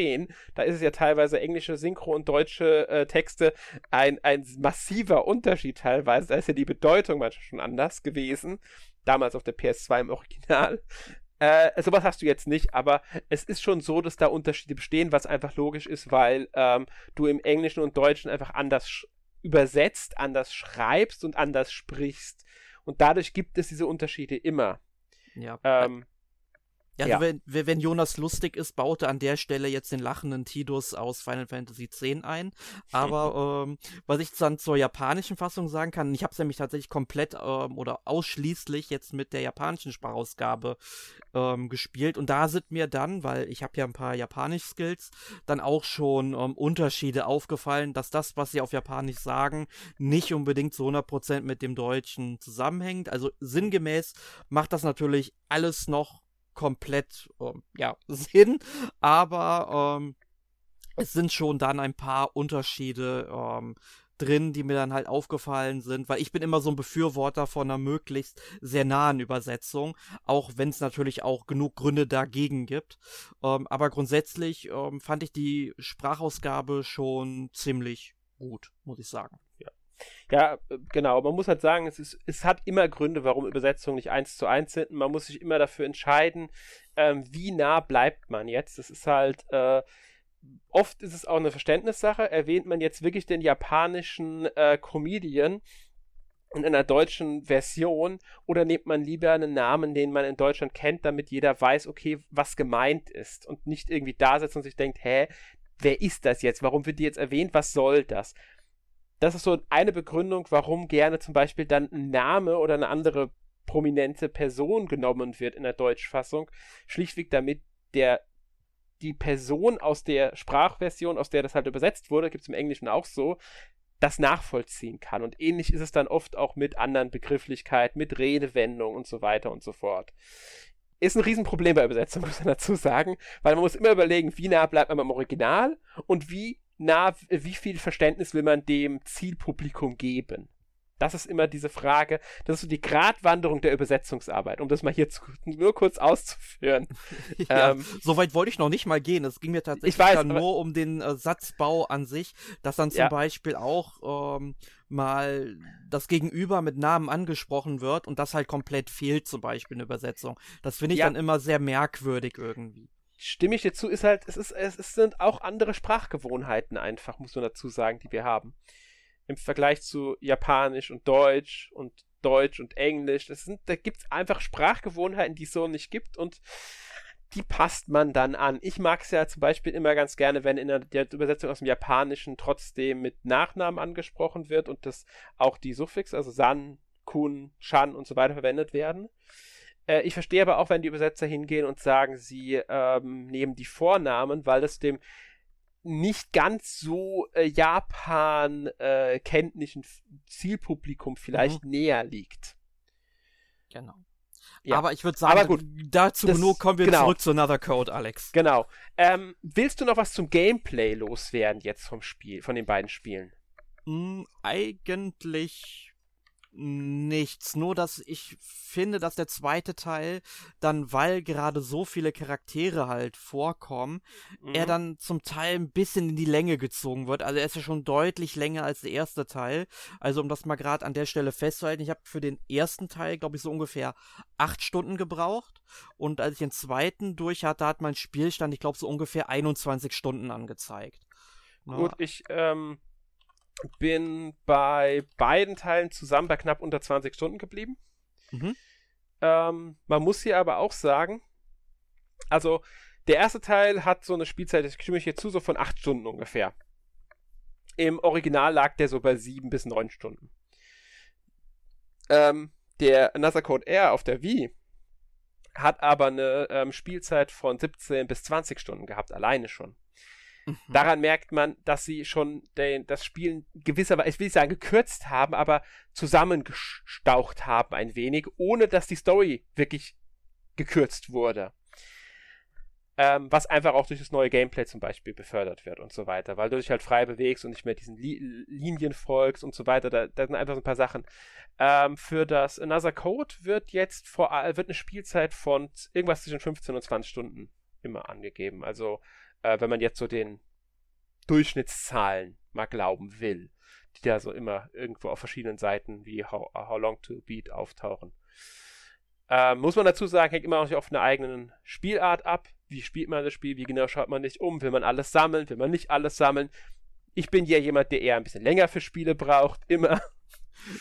Da ist es ja teilweise englische Synchro und deutsche äh, Texte ein, ein massiver Unterschied teilweise. Da ist ja die Bedeutung manchmal schon anders gewesen. Damals auf der PS2 im Original. Äh, sowas hast du jetzt nicht, aber es ist schon so, dass da Unterschiede bestehen, was einfach logisch ist, weil ähm, du im Englischen und Deutschen einfach anders übersetzt, anders schreibst und anders sprichst. Und dadurch gibt es diese Unterschiede immer.
Ja. Ähm, ja, also ja. Wenn, wenn Jonas lustig ist, baut er an der Stelle jetzt den lachenden Tidus aus Final Fantasy X ein. Aber ähm, was ich dann zur japanischen Fassung sagen kann, ich habe es nämlich tatsächlich komplett ähm, oder ausschließlich jetzt mit der japanischen Sprachausgabe ähm, gespielt. Und da sind mir dann, weil ich habe ja ein paar Japanisch-Skills, dann auch schon ähm, Unterschiede aufgefallen, dass das, was sie auf Japanisch sagen, nicht unbedingt zu 100% mit dem Deutschen zusammenhängt. Also sinngemäß macht das natürlich alles noch komplett ähm, ja, Sinn, aber ähm, es sind schon dann ein paar Unterschiede ähm, drin, die mir dann halt aufgefallen sind, weil ich bin immer so ein Befürworter von einer möglichst sehr nahen Übersetzung, auch wenn es natürlich auch genug Gründe dagegen gibt. Ähm, aber grundsätzlich ähm, fand ich die Sprachausgabe schon ziemlich gut, muss ich sagen.
Ja. Äh, genau. Man muss halt sagen, es, ist, es hat immer Gründe, warum Übersetzungen nicht eins zu eins sind. Man muss sich immer dafür entscheiden, ähm, wie nah bleibt man jetzt. Das ist halt, äh, oft ist es auch eine Verständnissache. Erwähnt man jetzt wirklich den japanischen äh, Comedian in einer deutschen Version oder nimmt man lieber einen Namen, den man in Deutschland kennt, damit jeder weiß, okay, was gemeint ist und nicht irgendwie da sitzt und sich denkt, hä, wer ist das jetzt? Warum wird die jetzt erwähnt? Was soll das? Das ist so eine Begründung, warum gerne zum Beispiel dann ein Name oder eine andere prominente Person genommen wird in der Deutschfassung. Schlichtweg damit der die Person aus der Sprachversion, aus der das halt übersetzt wurde, gibt es im Englischen auch so, das nachvollziehen kann. Und ähnlich ist es dann oft auch mit anderen Begrifflichkeiten, mit Redewendungen und so weiter und so fort. Ist ein Riesenproblem bei Übersetzung, muss man dazu sagen, weil man muss immer überlegen, wie nah bleibt man beim Original und wie nah, wie viel Verständnis will man dem Zielpublikum geben. Das ist immer diese Frage, das ist so die Gratwanderung der Übersetzungsarbeit, um das mal hier zu, nur kurz auszuführen.
ja, ähm, so weit wollte ich noch nicht mal gehen. Es ging mir tatsächlich weiß, nur um den äh, Satzbau an sich, dass dann zum ja. Beispiel auch ähm, mal das Gegenüber mit Namen angesprochen wird und das halt komplett fehlt, zum Beispiel in Übersetzung. Das finde ich ja. dann immer sehr merkwürdig irgendwie
stimme ich dir zu, ist halt, es, ist, es, sind auch andere Sprachgewohnheiten einfach, muss man dazu sagen, die wir haben im Vergleich zu Japanisch und Deutsch und Deutsch und Englisch. Das sind, da gibt es einfach Sprachgewohnheiten, die es so nicht gibt und die passt man dann an. Ich mag es ja zum Beispiel immer ganz gerne, wenn in der, Übersetzung aus dem Japanischen trotzdem mit Nachnamen angesprochen wird und das auch die Suffix, also San, Kun, Chan und so weiter verwendet werden. Äh, ich verstehe aber auch, wenn die Übersetzer hingehen und sagen, sie ähm, nehmen die Vornamen, weil das dem nicht ganz so äh, Japan-kenntlichen äh, Zielpublikum vielleicht mhm. näher liegt.
Genau. Ja. Aber ich würde sagen, gut, dazu das, genug kommen wir genau. zurück zu Another Code, Alex.
Genau. Ähm, willst du noch was zum Gameplay loswerden jetzt vom Spiel, von den beiden Spielen?
Mm, eigentlich nichts. Nur, dass ich finde, dass der zweite Teil dann, weil gerade so viele Charaktere halt vorkommen, mhm. er dann zum Teil ein bisschen in die Länge gezogen wird. Also er ist ja schon deutlich länger als der erste Teil. Also um das mal gerade an der Stelle festzuhalten, ich habe für den ersten Teil, glaube ich, so ungefähr acht Stunden gebraucht. Und als ich den zweiten durch hatte, hat mein Spielstand, ich glaube, so ungefähr 21 Stunden angezeigt.
Gut, ich, ähm, bin bei beiden Teilen zusammen bei knapp unter 20 Stunden geblieben. Mhm. Ähm, man muss hier aber auch sagen, also der erste Teil hat so eine Spielzeit, ich stimme ich hier zu, so von 8 Stunden ungefähr. Im Original lag der so bei 7 bis 9 Stunden. Ähm, der Another Code Air auf der Wii hat aber eine ähm, Spielzeit von 17 bis 20 Stunden gehabt, alleine schon. Mhm. Daran merkt man, dass sie schon den, das Spiel gewisserweise, ich will nicht sagen gekürzt haben, aber zusammengestaucht haben ein wenig, ohne dass die Story wirklich gekürzt wurde. Ähm, was einfach auch durch das neue Gameplay zum Beispiel befördert wird und so weiter, weil du dich halt frei bewegst und nicht mehr diesen Li Linien folgst und so weiter. Da, da sind einfach so ein paar Sachen. Ähm, für das Another Code wird jetzt vor, wird eine Spielzeit von irgendwas zwischen 15 und 20 Stunden immer angegeben. Also äh, wenn man jetzt so den Durchschnittszahlen mal glauben will, die da so immer irgendwo auf verschiedenen Seiten wie How, How Long to Beat auftauchen. Äh, muss man dazu sagen, hängt immer noch auf einer eigenen Spielart ab. Wie spielt man das Spiel? Wie genau schaut man nicht um? Will man alles sammeln? Will man nicht alles sammeln? Ich bin ja jemand, der eher ein bisschen länger für Spiele braucht, immer.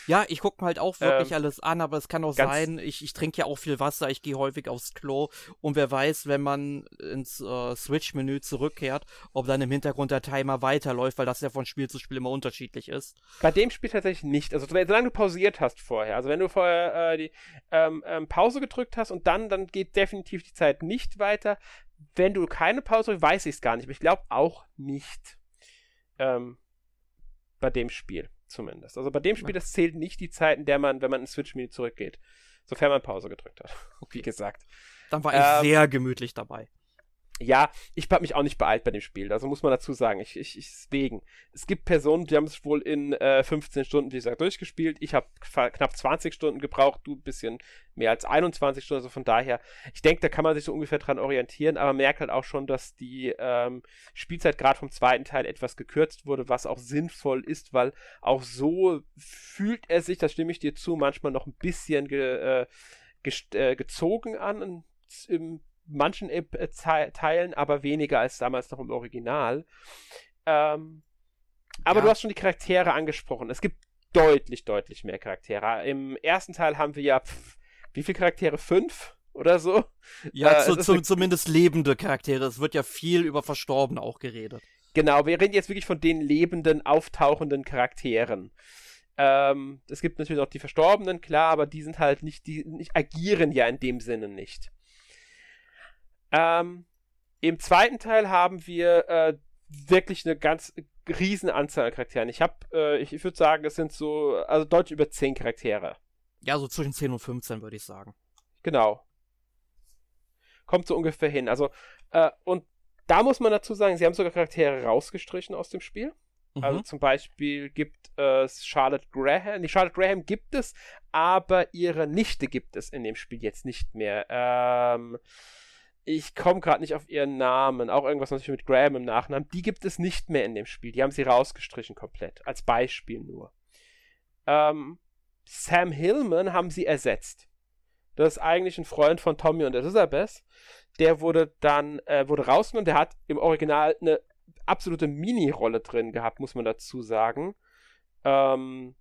Ja, ich gucke mir halt auch wirklich ähm, alles an, aber es kann auch sein, ich, ich trinke ja auch viel Wasser, ich gehe häufig aufs Klo und wer weiß, wenn man ins äh, Switch-Menü zurückkehrt, ob dann im Hintergrund der Timer weiterläuft, weil das ja von Spiel zu Spiel immer unterschiedlich ist.
Bei dem Spiel tatsächlich nicht. Also solange du pausiert hast vorher, also wenn du vorher äh, die ähm, ähm, Pause gedrückt hast und dann, dann geht definitiv die Zeit nicht weiter. Wenn du keine Pause, weiß ich es gar nicht, aber ich glaube auch nicht ähm, bei dem Spiel zumindest. Also bei dem Spiel, das zählt nicht die Zeit, in der man, wenn man ins Switch-Menü zurückgeht. Sofern man Pause gedrückt hat. Wie gesagt.
Dann war ich ähm, sehr gemütlich dabei.
Ja, ich habe mich auch nicht beeilt bei dem Spiel, also muss man dazu sagen. Ich, ich, ich deswegen. Es gibt Personen, die haben es wohl in äh, 15 Stunden, wie gesagt, durchgespielt. Ich habe knapp 20 Stunden gebraucht, du ein bisschen mehr als 21 Stunden, also von daher, ich denke, da kann man sich so ungefähr dran orientieren, aber merkt halt auch schon, dass die ähm, Spielzeit gerade vom zweiten Teil etwas gekürzt wurde, was auch sinnvoll ist, weil auch so fühlt er sich, das stimme ich dir zu, manchmal noch ein bisschen ge, äh, äh, gezogen an im manchen äh, Teilen, aber weniger als damals noch im Original. Ähm, aber ja. du hast schon die Charaktere angesprochen. Es gibt deutlich, deutlich mehr Charaktere. Im ersten Teil haben wir ja, pff, wie viele Charaktere? Fünf? Oder so?
Ja, äh, zu, zu, zumindest lebende Charaktere. Es wird ja viel über Verstorbene auch geredet.
Genau, wir reden jetzt wirklich von den lebenden, auftauchenden Charakteren. Ähm, es gibt natürlich auch die Verstorbenen, klar, aber die sind halt nicht, die nicht, agieren ja in dem Sinne nicht. Ähm, Im zweiten Teil haben wir äh, wirklich eine ganz riesen Anzahl an Charakteren. Ich habe, äh, ich, ich würde sagen, es sind so, also deutlich über 10 Charaktere.
Ja, so zwischen 10 und 15 würde ich sagen.
Genau. Kommt so ungefähr hin. Also, äh, und da muss man dazu sagen, sie haben sogar Charaktere rausgestrichen aus dem Spiel. Also mhm. Also zum Beispiel gibt es Charlotte Graham. Die Charlotte Graham gibt es, aber ihre Nichte gibt es in dem Spiel jetzt nicht mehr. Ähm, ich komme gerade nicht auf ihren Namen, auch irgendwas natürlich mit Graham im Nachnamen, die gibt es nicht mehr in dem Spiel. Die haben sie rausgestrichen komplett, als Beispiel nur. Ähm, Sam Hillman haben sie ersetzt. Das ist eigentlich ein Freund von Tommy und Elizabeth. Der wurde dann, äh, wurde rausgenommen, der hat im Original eine absolute Mini-Rolle drin gehabt, muss man dazu sagen. Ähm,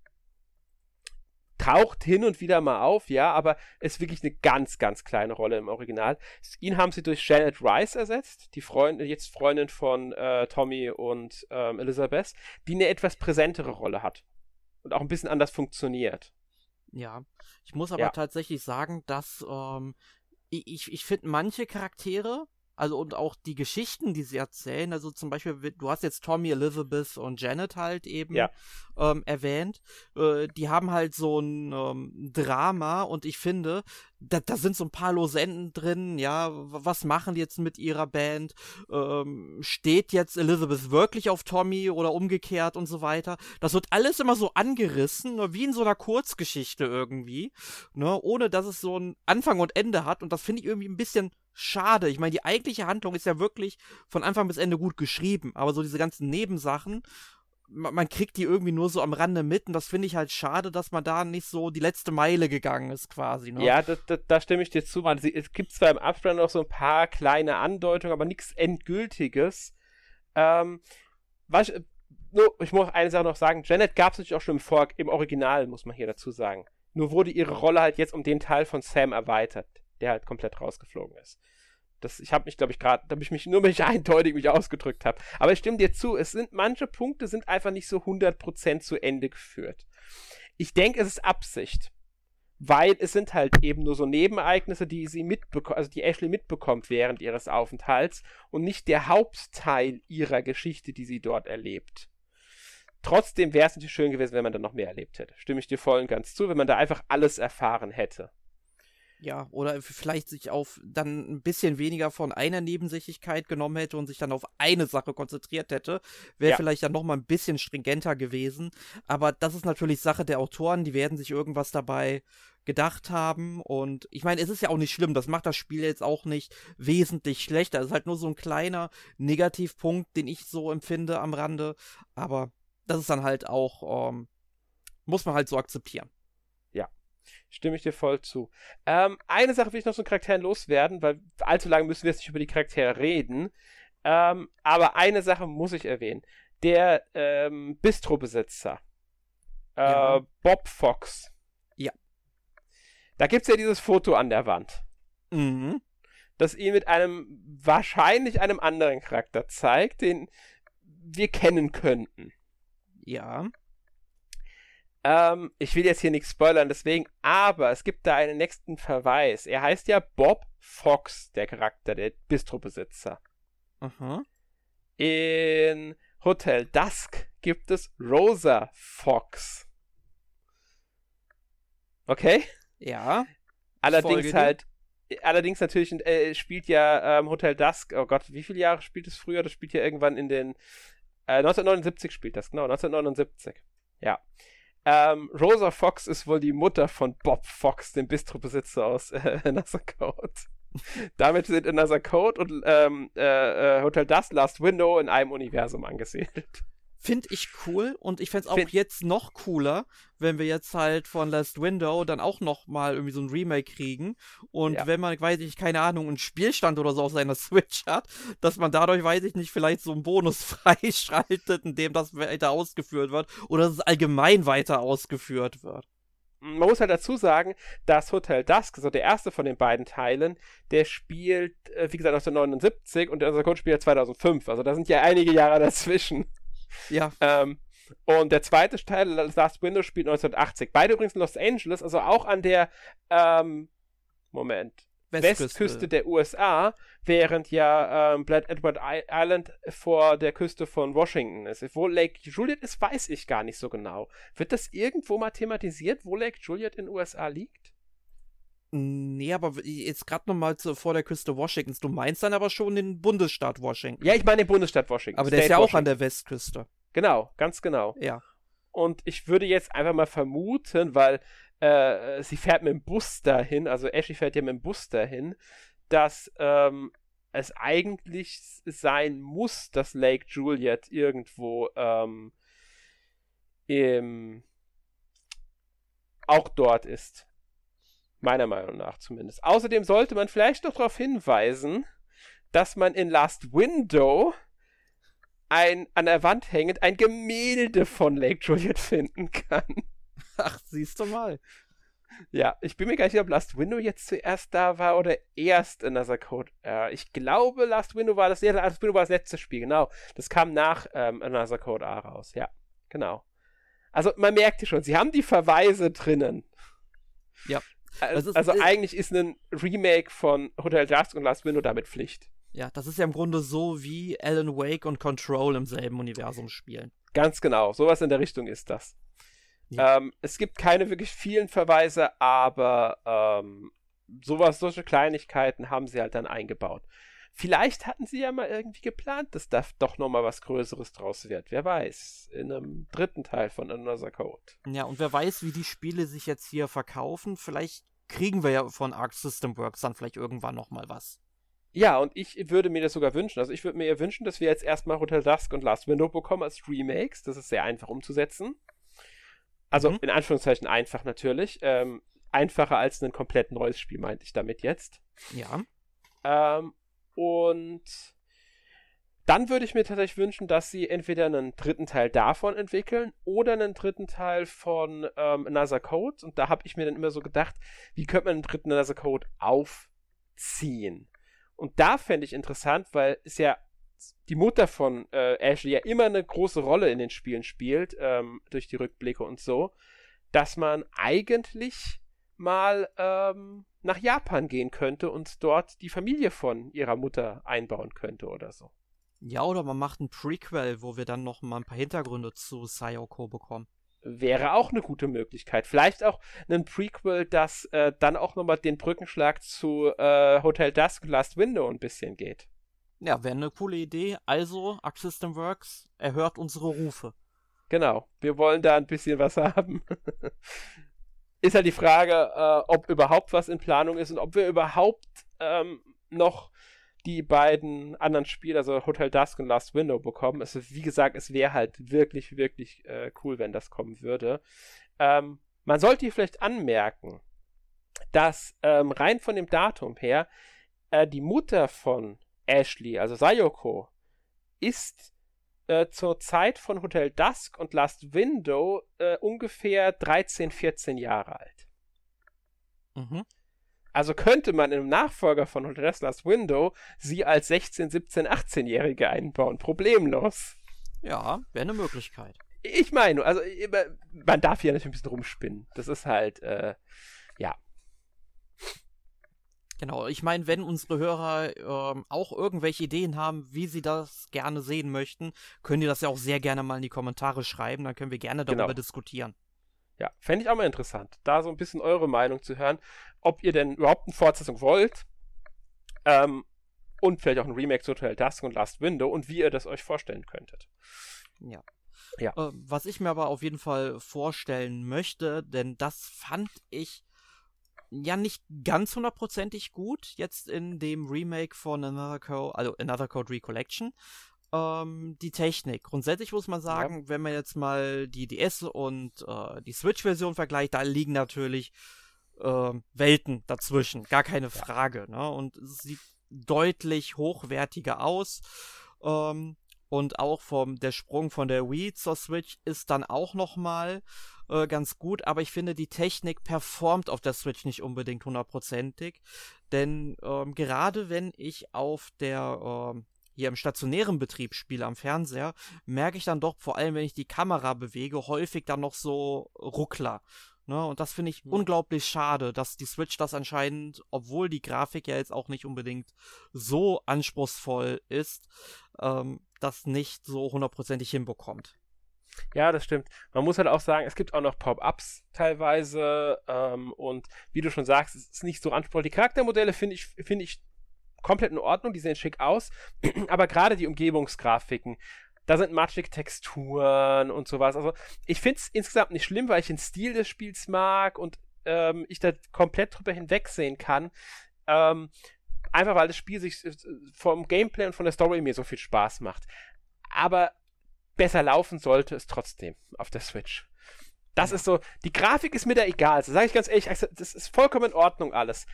taucht hin und wieder mal auf, ja, aber ist wirklich eine ganz, ganz kleine Rolle im Original. Ihn haben sie durch Janet Rice ersetzt, die Freundin, jetzt Freundin von äh, Tommy und ähm, Elizabeth, die eine etwas präsentere Rolle hat und auch ein bisschen anders funktioniert.
Ja, ich muss aber ja. tatsächlich sagen, dass ähm, ich, ich finde manche Charaktere, also und auch die Geschichten, die sie erzählen, also zum Beispiel, du hast jetzt Tommy, Elizabeth und Janet halt eben ja. ähm, erwähnt. Äh, die haben halt so ein ähm, Drama und ich finde, da, da sind so ein paar lose Enden drin, ja, was machen die jetzt mit ihrer Band? Ähm, steht jetzt Elizabeth wirklich auf Tommy oder umgekehrt und so weiter? Das wird alles immer so angerissen, wie in so einer Kurzgeschichte irgendwie, ne, ohne dass es so ein Anfang und Ende hat und das finde ich irgendwie ein bisschen schade. Ich meine, die eigentliche Handlung ist ja wirklich von Anfang bis Ende gut geschrieben, aber so diese ganzen Nebensachen, man, man kriegt die irgendwie nur so am Rande mit und das finde ich halt schade, dass man da nicht so die letzte Meile gegangen ist quasi. Ne?
Ja, da, stimme ich dir zu. Man, es gibt zwar im Abspann noch so ein paar kleine Andeutungen, aber nichts Endgültiges. Ähm, was, nur, ich muss eine Sache noch sagen, Janet gab es natürlich auch schon im, Vor im Original, muss man hier dazu sagen. Nur wurde ihre Rolle halt jetzt um den Teil von Sam erweitert der halt komplett rausgeflogen ist. Das, ich habe mich, glaube ich, gerade, da habe ich mich nur mich eindeutig mich ausgedrückt habe. Aber ich stimme dir zu, es sind manche Punkte sind einfach nicht so 100% zu Ende geführt. Ich denke, es ist Absicht. Weil es sind halt eben nur so Nebenereignisse, die sie mitbekommt, also die Ashley mitbekommt während ihres Aufenthalts und nicht der Hauptteil ihrer Geschichte, die sie dort erlebt. Trotzdem wäre es natürlich schön gewesen, wenn man da noch mehr erlebt hätte. Stimme ich dir voll und ganz zu, wenn man da einfach alles erfahren hätte.
Ja, oder vielleicht sich auf dann ein bisschen weniger von einer Nebensächlichkeit genommen hätte und sich dann auf eine Sache konzentriert hätte, wäre ja. vielleicht dann nochmal ein bisschen stringenter gewesen. Aber das ist natürlich Sache der Autoren, die werden sich irgendwas dabei gedacht haben. Und ich meine, es ist ja auch nicht schlimm, das macht das Spiel jetzt auch nicht wesentlich schlechter. Es ist halt nur so ein kleiner Negativpunkt, den ich so empfinde am Rande. Aber das ist dann halt auch, ähm, muss man halt so akzeptieren.
Stimme ich dir voll zu. Ähm, eine Sache will ich noch zu den Charakteren loswerden, weil allzu lange müssen wir jetzt nicht über die Charaktere reden. Ähm, aber eine Sache muss ich erwähnen. Der ähm, Bistro-Besitzer, äh, ja. Bob Fox.
Ja.
Da gibt es ja dieses Foto an der Wand.
Mhm.
Das ihn mit einem, wahrscheinlich einem anderen Charakter zeigt, den wir kennen könnten.
Ja.
Ähm, ich will jetzt hier nichts spoilern, deswegen, aber es gibt da einen nächsten Verweis. Er heißt ja Bob Fox, der Charakter, der Bistrobesitzer.
Aha.
In Hotel Dusk gibt es Rosa Fox. Okay?
Ja.
Allerdings halt allerdings natürlich äh, spielt ja ähm, Hotel Dusk, oh Gott, wie viele Jahre spielt es früher? Das spielt ja irgendwann in den äh, 1979 spielt das, genau, 1979. Ja. Ähm, Rosa Fox ist wohl die Mutter von Bob Fox, dem Bistrobesitzer aus äh, Another Code. Damit sind Another Code und ähm, äh, äh, Hotel Dust Last Window in einem Universum angesiedelt.
Finde ich cool und ich fände es auch Find jetzt noch cooler, wenn wir jetzt halt von Last Window dann auch noch mal irgendwie so ein Remake kriegen und ja. wenn man, weiß ich, keine Ahnung, einen Spielstand oder so auf seiner Switch hat, dass man dadurch, weiß ich nicht, vielleicht so einen Bonus freischaltet, in dem das weiter ausgeführt wird oder dass es allgemein weiter ausgeführt wird.
Man muss halt dazu sagen, dass Hotel Dusk, so der erste von den beiden Teilen, der spielt, äh, wie gesagt, 1979 und der Code spielt 2005. Also da sind ja einige Jahre dazwischen.
Ja.
Ähm, und der zweite Teil, Last Window, spielt 1980. Beide übrigens in Los Angeles, also auch an der, ähm, Moment, Westküste. Westküste der USA, während ja ähm, Blood Edward Island vor der Küste von Washington ist. Wo Lake Juliet ist, weiß ich gar nicht so genau. Wird das irgendwo mal thematisiert, wo Lake Juliet in den USA liegt?
Nee, aber jetzt gerade nochmal vor der Küste Washingtons. Du meinst dann aber schon den Bundesstaat Washington.
Ja, ich meine den Bundesstaat Washington.
Aber der State ist ja auch an der Westküste.
Genau, ganz genau.
Ja.
Und ich würde jetzt einfach mal vermuten, weil äh, sie fährt mit dem Bus dahin, also Ashley fährt ja mit dem Bus dahin, dass ähm, es eigentlich sein muss, dass Lake Juliet irgendwo ähm, im, auch dort ist. Meiner Meinung nach zumindest. Außerdem sollte man vielleicht noch darauf hinweisen, dass man in Last Window ein an der Wand hängend ein Gemälde von Lake Juliet finden kann.
Ach, siehst du mal.
Ja, ich bin mir gar nicht sicher, ob Last Window jetzt zuerst da war oder erst Another Code. Äh, ich glaube, Last Window war das, ja, Last Window war das letzte Spiel, genau. Das kam nach ähm, Another Code A raus, ja, genau. Also man merkt schon, sie haben die Verweise drinnen.
Ja.
Also, also ist, eigentlich ist ein Remake von Hotel Dusk und Last Window damit Pflicht.
Ja, das ist ja im Grunde so wie Alan Wake und Control im selben Universum spielen.
Ganz genau, sowas in der Richtung ist das. Ja. Ähm, es gibt keine wirklich vielen Verweise, aber ähm, sowas, solche Kleinigkeiten haben sie halt dann eingebaut. Vielleicht hatten sie ja mal irgendwie geplant, dass da doch nochmal was Größeres draus wird. Wer weiß. In einem dritten Teil von Another Code.
Ja, und wer weiß, wie die Spiele sich jetzt hier verkaufen. Vielleicht kriegen wir ja von Arc System Works dann vielleicht irgendwann nochmal was.
Ja, und ich würde mir das sogar wünschen. Also ich würde mir ja wünschen, dass wir jetzt erstmal Hotel Dusk und Last Window bekommen als Remakes. Das ist sehr einfach umzusetzen. Also mhm. in Anführungszeichen einfach natürlich. Ähm, einfacher als ein komplett neues Spiel, meinte ich damit jetzt.
Ja.
Ähm, und dann würde ich mir tatsächlich wünschen, dass sie entweder einen dritten Teil davon entwickeln oder einen dritten Teil von ähm, Another Code. Und da habe ich mir dann immer so gedacht, wie könnte man einen dritten Another Code aufziehen? Und da fände ich interessant, weil es ja die Mutter von äh, Ashley ja immer eine große Rolle in den Spielen spielt, ähm, durch die Rückblicke und so, dass man eigentlich mal ähm, nach Japan gehen könnte und dort die Familie von ihrer Mutter einbauen könnte oder so.
Ja, oder man macht ein Prequel, wo wir dann noch mal ein paar Hintergründe zu Sayoko bekommen.
Wäre auch eine gute Möglichkeit. Vielleicht auch ein Prequel, das äh, dann auch nochmal den Brückenschlag zu äh, Hotel Dusk Last Window ein bisschen geht.
Ja, wäre eine coole Idee. Also, Arc System Works erhört unsere Rufe.
Genau, wir wollen da ein bisschen was haben. ist halt die Frage, äh, ob überhaupt was in Planung ist und ob wir überhaupt ähm, noch die beiden anderen Spiele, also Hotel Dusk und Last Window, bekommen. Also, wie gesagt, es wäre halt wirklich, wirklich äh, cool, wenn das kommen würde. Ähm, man sollte hier vielleicht anmerken, dass ähm, rein von dem Datum her äh, die Mutter von Ashley, also Sayoko, ist äh, zur Zeit von Hotel Dusk und Last Window äh, ungefähr 13, 14 Jahre alt.
Mhm.
Also könnte man im Nachfolger von Last Window sie als 16, 17, 18-Jährige einbauen. Problemlos.
Ja, wäre eine Möglichkeit.
Ich meine, also man darf hier natürlich ein bisschen rumspinnen. Das ist halt, äh, ja.
Genau, ich meine, wenn unsere Hörer ähm, auch irgendwelche Ideen haben, wie sie das gerne sehen möchten, können die das ja auch sehr gerne mal in die Kommentare schreiben, dann können wir gerne darüber genau. diskutieren.
Ja, fände ich auch mal interessant, da so ein bisschen eure Meinung zu hören, ob ihr denn überhaupt eine Fortsetzung wollt. Ähm, und vielleicht auch ein Remake zu Hotel Dusk und Last Window und wie ihr das euch vorstellen könntet.
Ja. Ja. Äh, was ich mir aber auf jeden Fall vorstellen möchte, denn das fand ich ja nicht ganz hundertprozentig gut jetzt in dem Remake von Another Code, also Another Code Recollection. Ähm, die Technik. Grundsätzlich muss man sagen, ja. wenn man jetzt mal die DS und äh, die Switch-Version vergleicht, da liegen natürlich äh, Welten dazwischen, gar keine Frage. Ne? Und es sieht deutlich hochwertiger aus. Ähm, und auch vom der Sprung von der Wii zur Switch ist dann auch noch mal äh, ganz gut, aber ich finde die Technik performt auf der Switch nicht unbedingt hundertprozentig, denn ähm, gerade wenn ich auf der ähm, hier im stationären Betrieb spiele am Fernseher, merke ich dann doch vor allem, wenn ich die Kamera bewege, häufig dann noch so Ruckler. Ne? Und das finde ich mhm. unglaublich schade, dass die Switch das anscheinend, obwohl die Grafik ja jetzt auch nicht unbedingt so anspruchsvoll ist, ähm, das nicht so hundertprozentig hinbekommt.
Ja, das stimmt. Man muss halt auch sagen, es gibt auch noch Pop-ups teilweise ähm, und wie du schon sagst, es ist nicht so anspruchsvoll. Die Charaktermodelle finde ich, finde ich komplett in Ordnung, die sehen schick aus, aber gerade die Umgebungsgrafiken, da sind matschige Texturen und sowas. Also ich finde es insgesamt nicht schlimm, weil ich den Stil des Spiels mag und ähm, ich da komplett drüber hinwegsehen kann. Ähm, einfach weil das Spiel sich äh, vom Gameplay und von der Story mir so viel Spaß macht. Aber besser laufen sollte es trotzdem auf der Switch. Das ist so, die Grafik ist mir da egal. So sage ich ganz ehrlich, also, das ist vollkommen in Ordnung alles.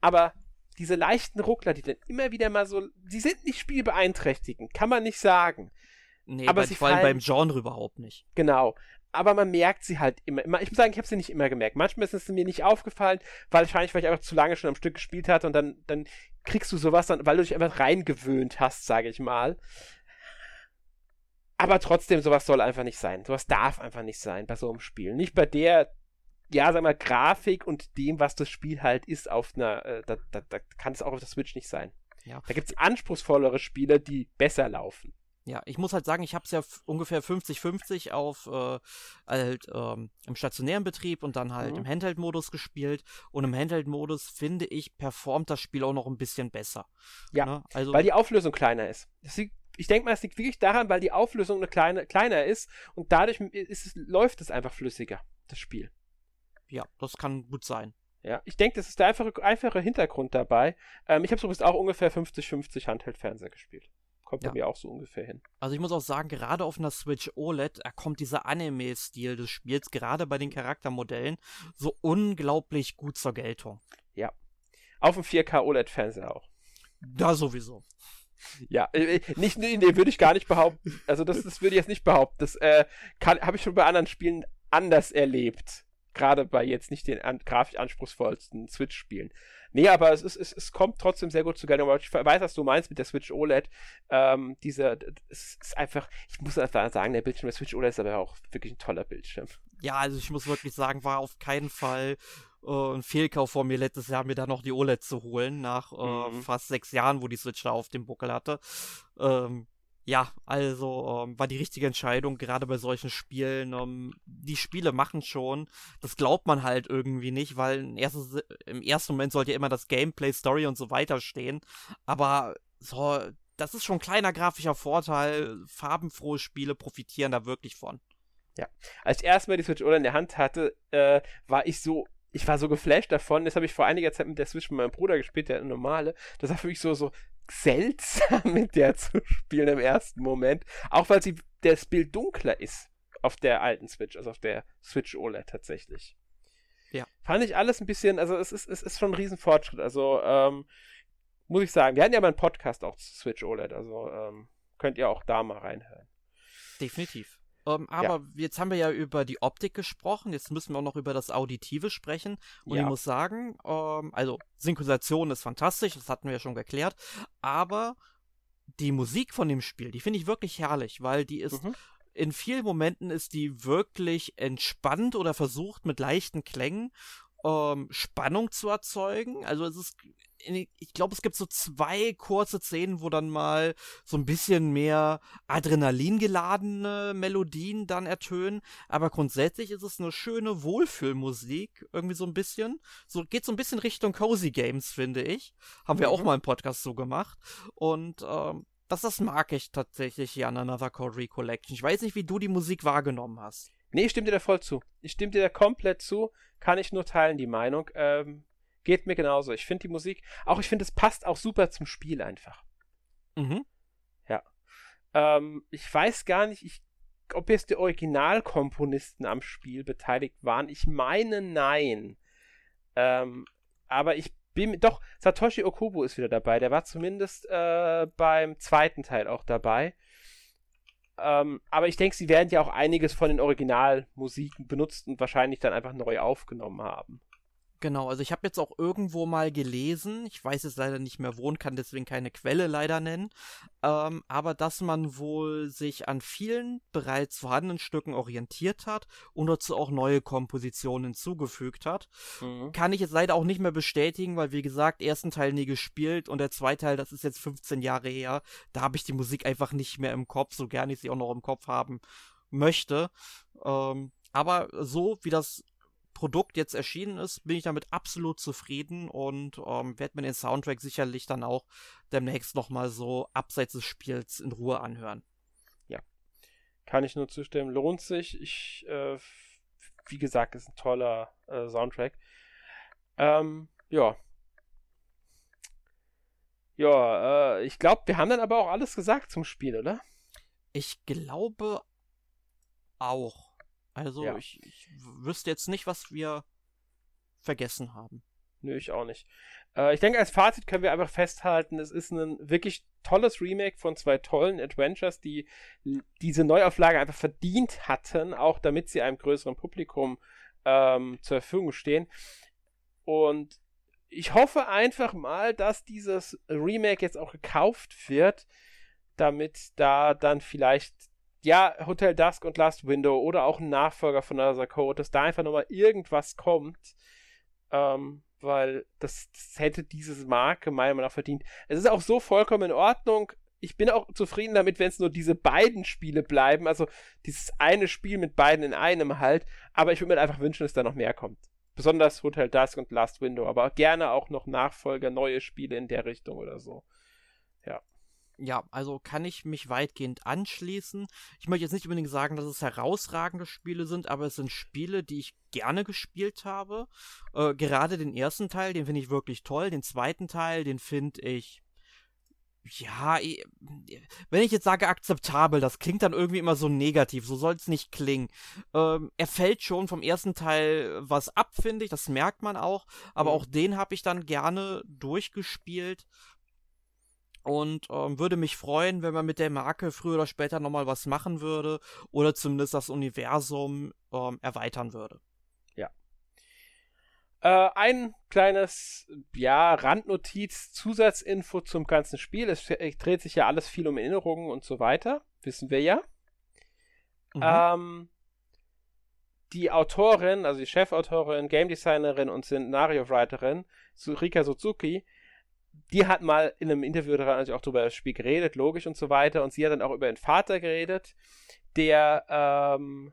Aber diese leichten Ruckler, die dann immer wieder mal so, die sind nicht spielbeeinträchtigend, kann man nicht sagen.
Nee, aber sie vor allem beim Genre überhaupt nicht.
Genau. Aber man merkt sie halt immer. Ich muss sagen, ich habe sie nicht immer gemerkt. Manchmal ist es mir nicht aufgefallen, weil wahrscheinlich, weil ich einfach zu lange schon am Stück gespielt hatte und dann, dann kriegst du sowas dann, weil du dich einfach reingewöhnt hast, sage ich mal. Aber trotzdem, sowas soll einfach nicht sein. Sowas darf einfach nicht sein bei so einem Spiel. Nicht bei der, ja, sag mal, Grafik und dem, was das Spiel halt ist, auf einer, äh, da, da, da kann es auch auf der Switch nicht sein. Ja. Da gibt es anspruchsvollere Spiele, die besser laufen.
Ja, ich muss halt sagen, ich habe es ja ungefähr 50-50 auf äh, halt ähm, im stationären Betrieb und dann halt mhm. im Handheld-Modus gespielt. Und im Handheld-Modus finde ich, performt das Spiel auch noch ein bisschen besser.
Ja, ne? also, weil die Auflösung kleiner ist. Liegt, ich denke mal, es liegt wirklich daran, weil die Auflösung eine kleine, kleiner ist und dadurch ist es, läuft es einfach flüssiger, das Spiel.
Ja, das kann gut sein.
Ja, ich denke, das ist der einfache, einfache Hintergrund dabei. Ähm, ich habe übrigens auch ungefähr 50-50 Handheld-Fernseher gespielt. Kommt ja. bei mir auch so ungefähr hin.
Also ich muss auch sagen, gerade auf einer Switch OLED, da kommt dieser Anime-Stil des Spiels, gerade bei den Charaktermodellen, so unglaublich gut zur Geltung.
Ja. Auf dem 4K OLED-Fernseher auch.
Da sowieso.
Ja, äh, äh, nicht, nee, würde ich gar nicht behaupten. Also das, das würde ich jetzt nicht behaupten. Das äh, habe ich schon bei anderen Spielen anders erlebt. Gerade bei jetzt nicht den an, grafisch anspruchsvollsten Switch-Spielen. Nee, aber es, ist, es, es kommt trotzdem sehr gut zu Geltung. Ich weiß, was du meinst mit der Switch OLED. Ähm, diese, es ist einfach, ich muss einfach sagen, der Bildschirm der Switch OLED ist aber auch wirklich ein toller Bildschirm.
Ja, also ich muss wirklich sagen, war auf keinen Fall äh, ein Fehlkauf von mir letztes Jahr, mir da noch die OLED zu holen, nach äh, mhm. fast sechs Jahren, wo die Switch da auf dem Buckel hatte. Ähm, ja, also ähm, war die richtige Entscheidung, gerade bei solchen Spielen. Ähm, die Spiele machen schon, das glaubt man halt irgendwie nicht, weil im ersten, im ersten Moment sollte ja immer das Gameplay, Story und so weiter stehen. Aber so, das ist schon ein kleiner grafischer Vorteil. Farbenfrohe Spiele profitieren da wirklich von.
Ja, als ich erstmal die Switch OLED in der Hand hatte, äh, war ich so ich war so geflasht davon. Das habe ich vor einiger Zeit mit der Switch mit meinem Bruder gespielt, der normale. Das war für mich so, so, seltsam, mit der zu spielen im ersten Moment. Auch weil sie das Bild dunkler ist auf der alten Switch, also auf der Switch OLED tatsächlich. Ja. Fand ich alles ein bisschen, also es ist, es ist schon ein Riesenfortschritt. Also, ähm, muss ich sagen, wir hatten ja mal einen Podcast auch zu Switch OLED, also ähm, könnt ihr auch da mal reinhören.
Definitiv. Ähm, aber ja. jetzt haben wir ja über die Optik gesprochen, jetzt müssen wir auch noch über das Auditive sprechen. Und ja. ich muss sagen, ähm, also Synchronisation ist fantastisch, das hatten wir ja schon erklärt, aber die Musik von dem Spiel, die finde ich wirklich herrlich, weil die ist. Mhm. In vielen Momenten ist die wirklich entspannt oder versucht mit leichten Klängen ähm, Spannung zu erzeugen. Also es ist ich glaube, es gibt so zwei kurze Szenen, wo dann mal so ein bisschen mehr Adrenalin geladene Melodien dann ertönen. Aber grundsätzlich ist es eine schöne Wohlfühlmusik, irgendwie so ein bisschen. So geht so ein bisschen Richtung Cozy Games, finde ich. Haben wir mhm. auch mal im Podcast so gemacht. Und ähm, das, das mag ich tatsächlich hier an Another Code Recollection. Ich weiß nicht, wie du die Musik wahrgenommen hast.
Nee, ich stimme dir da voll zu. Ich stimme dir da komplett zu. Kann ich nur teilen, die Meinung. Ähm, geht mir genauso. Ich finde die Musik, auch ich finde, es passt auch super zum Spiel einfach. Mhm. Ja. Ähm, ich weiß gar nicht, ich, ob jetzt die Originalkomponisten am Spiel beteiligt waren. Ich meine, nein. Ähm, aber ich bin, doch, Satoshi Okubo ist wieder dabei. Der war zumindest äh, beim zweiten Teil auch dabei. Ähm, aber ich denke, sie werden ja auch einiges von den Originalmusiken benutzt und wahrscheinlich dann einfach neu aufgenommen haben.
Genau, also ich habe jetzt auch irgendwo mal gelesen, ich weiß es leider nicht mehr wo und kann deswegen keine Quelle leider nennen, ähm, aber dass man wohl sich an vielen bereits vorhandenen Stücken orientiert hat und dazu auch neue Kompositionen hinzugefügt hat. Mhm. Kann ich jetzt leider auch nicht mehr bestätigen, weil wie gesagt, ersten Teil nie gespielt und der zweite Teil, das ist jetzt 15 Jahre her, da habe ich die Musik einfach nicht mehr im Kopf, so gerne ich sie auch noch im Kopf haben möchte. Ähm, aber so wie das Produkt jetzt erschienen ist, bin ich damit absolut zufrieden und ähm, werde mir den Soundtrack sicherlich dann auch demnächst nochmal so abseits des Spiels in Ruhe anhören.
Ja, kann ich nur zustimmen. Lohnt sich. Ich, äh, wie gesagt, ist ein toller äh, Soundtrack. Ähm, ja. Ja, äh, ich glaube, wir haben dann aber auch alles gesagt zum Spiel, oder?
Ich glaube auch. Also ja. ich, ich wüsste jetzt nicht, was wir vergessen haben.
Nö, ich auch nicht. Äh, ich denke, als Fazit können wir einfach festhalten, es ist ein wirklich tolles Remake von zwei tollen Adventures, die diese Neuauflage einfach verdient hatten, auch damit sie einem größeren Publikum ähm, zur Verfügung stehen. Und ich hoffe einfach mal, dass dieses Remake jetzt auch gekauft wird, damit da dann vielleicht ja, Hotel Dusk und Last Window oder auch ein Nachfolger von Another Code, dass da einfach nochmal irgendwas kommt, ähm, weil das, das hätte diese Marke meiner Meinung nach verdient. Es ist auch so vollkommen in Ordnung. Ich bin auch zufrieden damit, wenn es nur diese beiden Spiele bleiben, also dieses eine Spiel mit beiden in einem halt, aber ich würde mir einfach wünschen, dass da noch mehr kommt. Besonders Hotel Dusk und Last Window, aber gerne auch noch Nachfolger, neue Spiele in der Richtung oder so. Ja
ja, also kann ich mich weitgehend anschließen. Ich möchte jetzt nicht unbedingt sagen, dass es herausragende Spiele sind, aber es sind Spiele, die ich gerne gespielt habe. Äh, gerade den ersten Teil, den finde ich wirklich toll. Den zweiten Teil, den finde ich. Ja, wenn ich jetzt sage akzeptabel, das klingt dann irgendwie immer so negativ, so soll es nicht klingen. Ähm, er fällt schon vom ersten Teil was ab, finde ich, das merkt man auch, aber mhm. auch den habe ich dann gerne durchgespielt und ähm, würde mich freuen, wenn man mit der Marke früher oder später nochmal was machen würde oder zumindest das Universum ähm, erweitern würde.
Ja. Äh, ein kleines, ja, Randnotiz, Zusatzinfo zum ganzen Spiel. Es dreht sich ja alles viel um Erinnerungen und so weiter, wissen wir ja. Mhm. Ähm, die Autorin, also die Chefautorin, Game Designerin und Szenario-Writerin, Rika Suzuki, die hat mal in einem Interview daran also auch darüber das Spiel geredet, logisch und so weiter. Und sie hat dann auch über ihren Vater geredet, der ähm,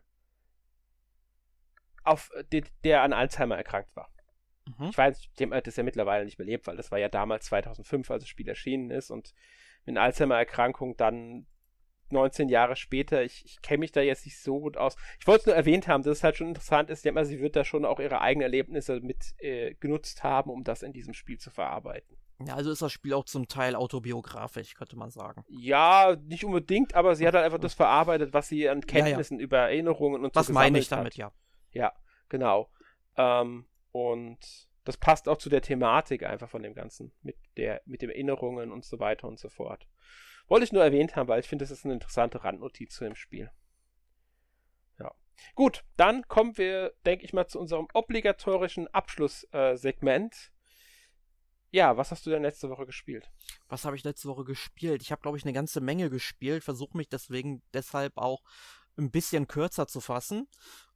auf, der, der an Alzheimer erkrankt war. Mhm. Ich weiß, dem hat es ja mittlerweile nicht mehr lebt, weil das war ja damals 2005, als das Spiel erschienen ist und mit einer Alzheimer-Erkrankung dann 19 Jahre später, ich, ich kenne mich da jetzt nicht so gut aus. Ich wollte es nur erwähnt haben, dass es halt schon interessant ist. Ich denke mal, sie wird da schon auch ihre eigenen Erlebnisse mit äh, genutzt haben, um das in diesem Spiel zu verarbeiten.
Ja, also ist das Spiel auch zum Teil autobiografisch, könnte man sagen.
Ja, nicht unbedingt, aber sie hat halt einfach das verarbeitet, was sie an Kenntnissen ja, ja. über Erinnerungen und
was so meine ich damit,
hat.
ja.
Ja, genau. Ähm, und das passt auch zu der Thematik einfach von dem Ganzen, mit der, mit den Erinnerungen und so weiter und so fort. Wollte ich nur erwähnt haben, weil ich finde, das ist eine interessante Randnotiz zu dem Spiel. Ja. Gut, dann kommen wir, denke ich mal, zu unserem obligatorischen Abschlusssegment. Äh, ja, was hast du denn letzte Woche gespielt?
Was habe ich letzte Woche gespielt? Ich habe, glaube ich, eine ganze Menge gespielt, versuche mich deswegen deshalb auch ein bisschen kürzer zu fassen.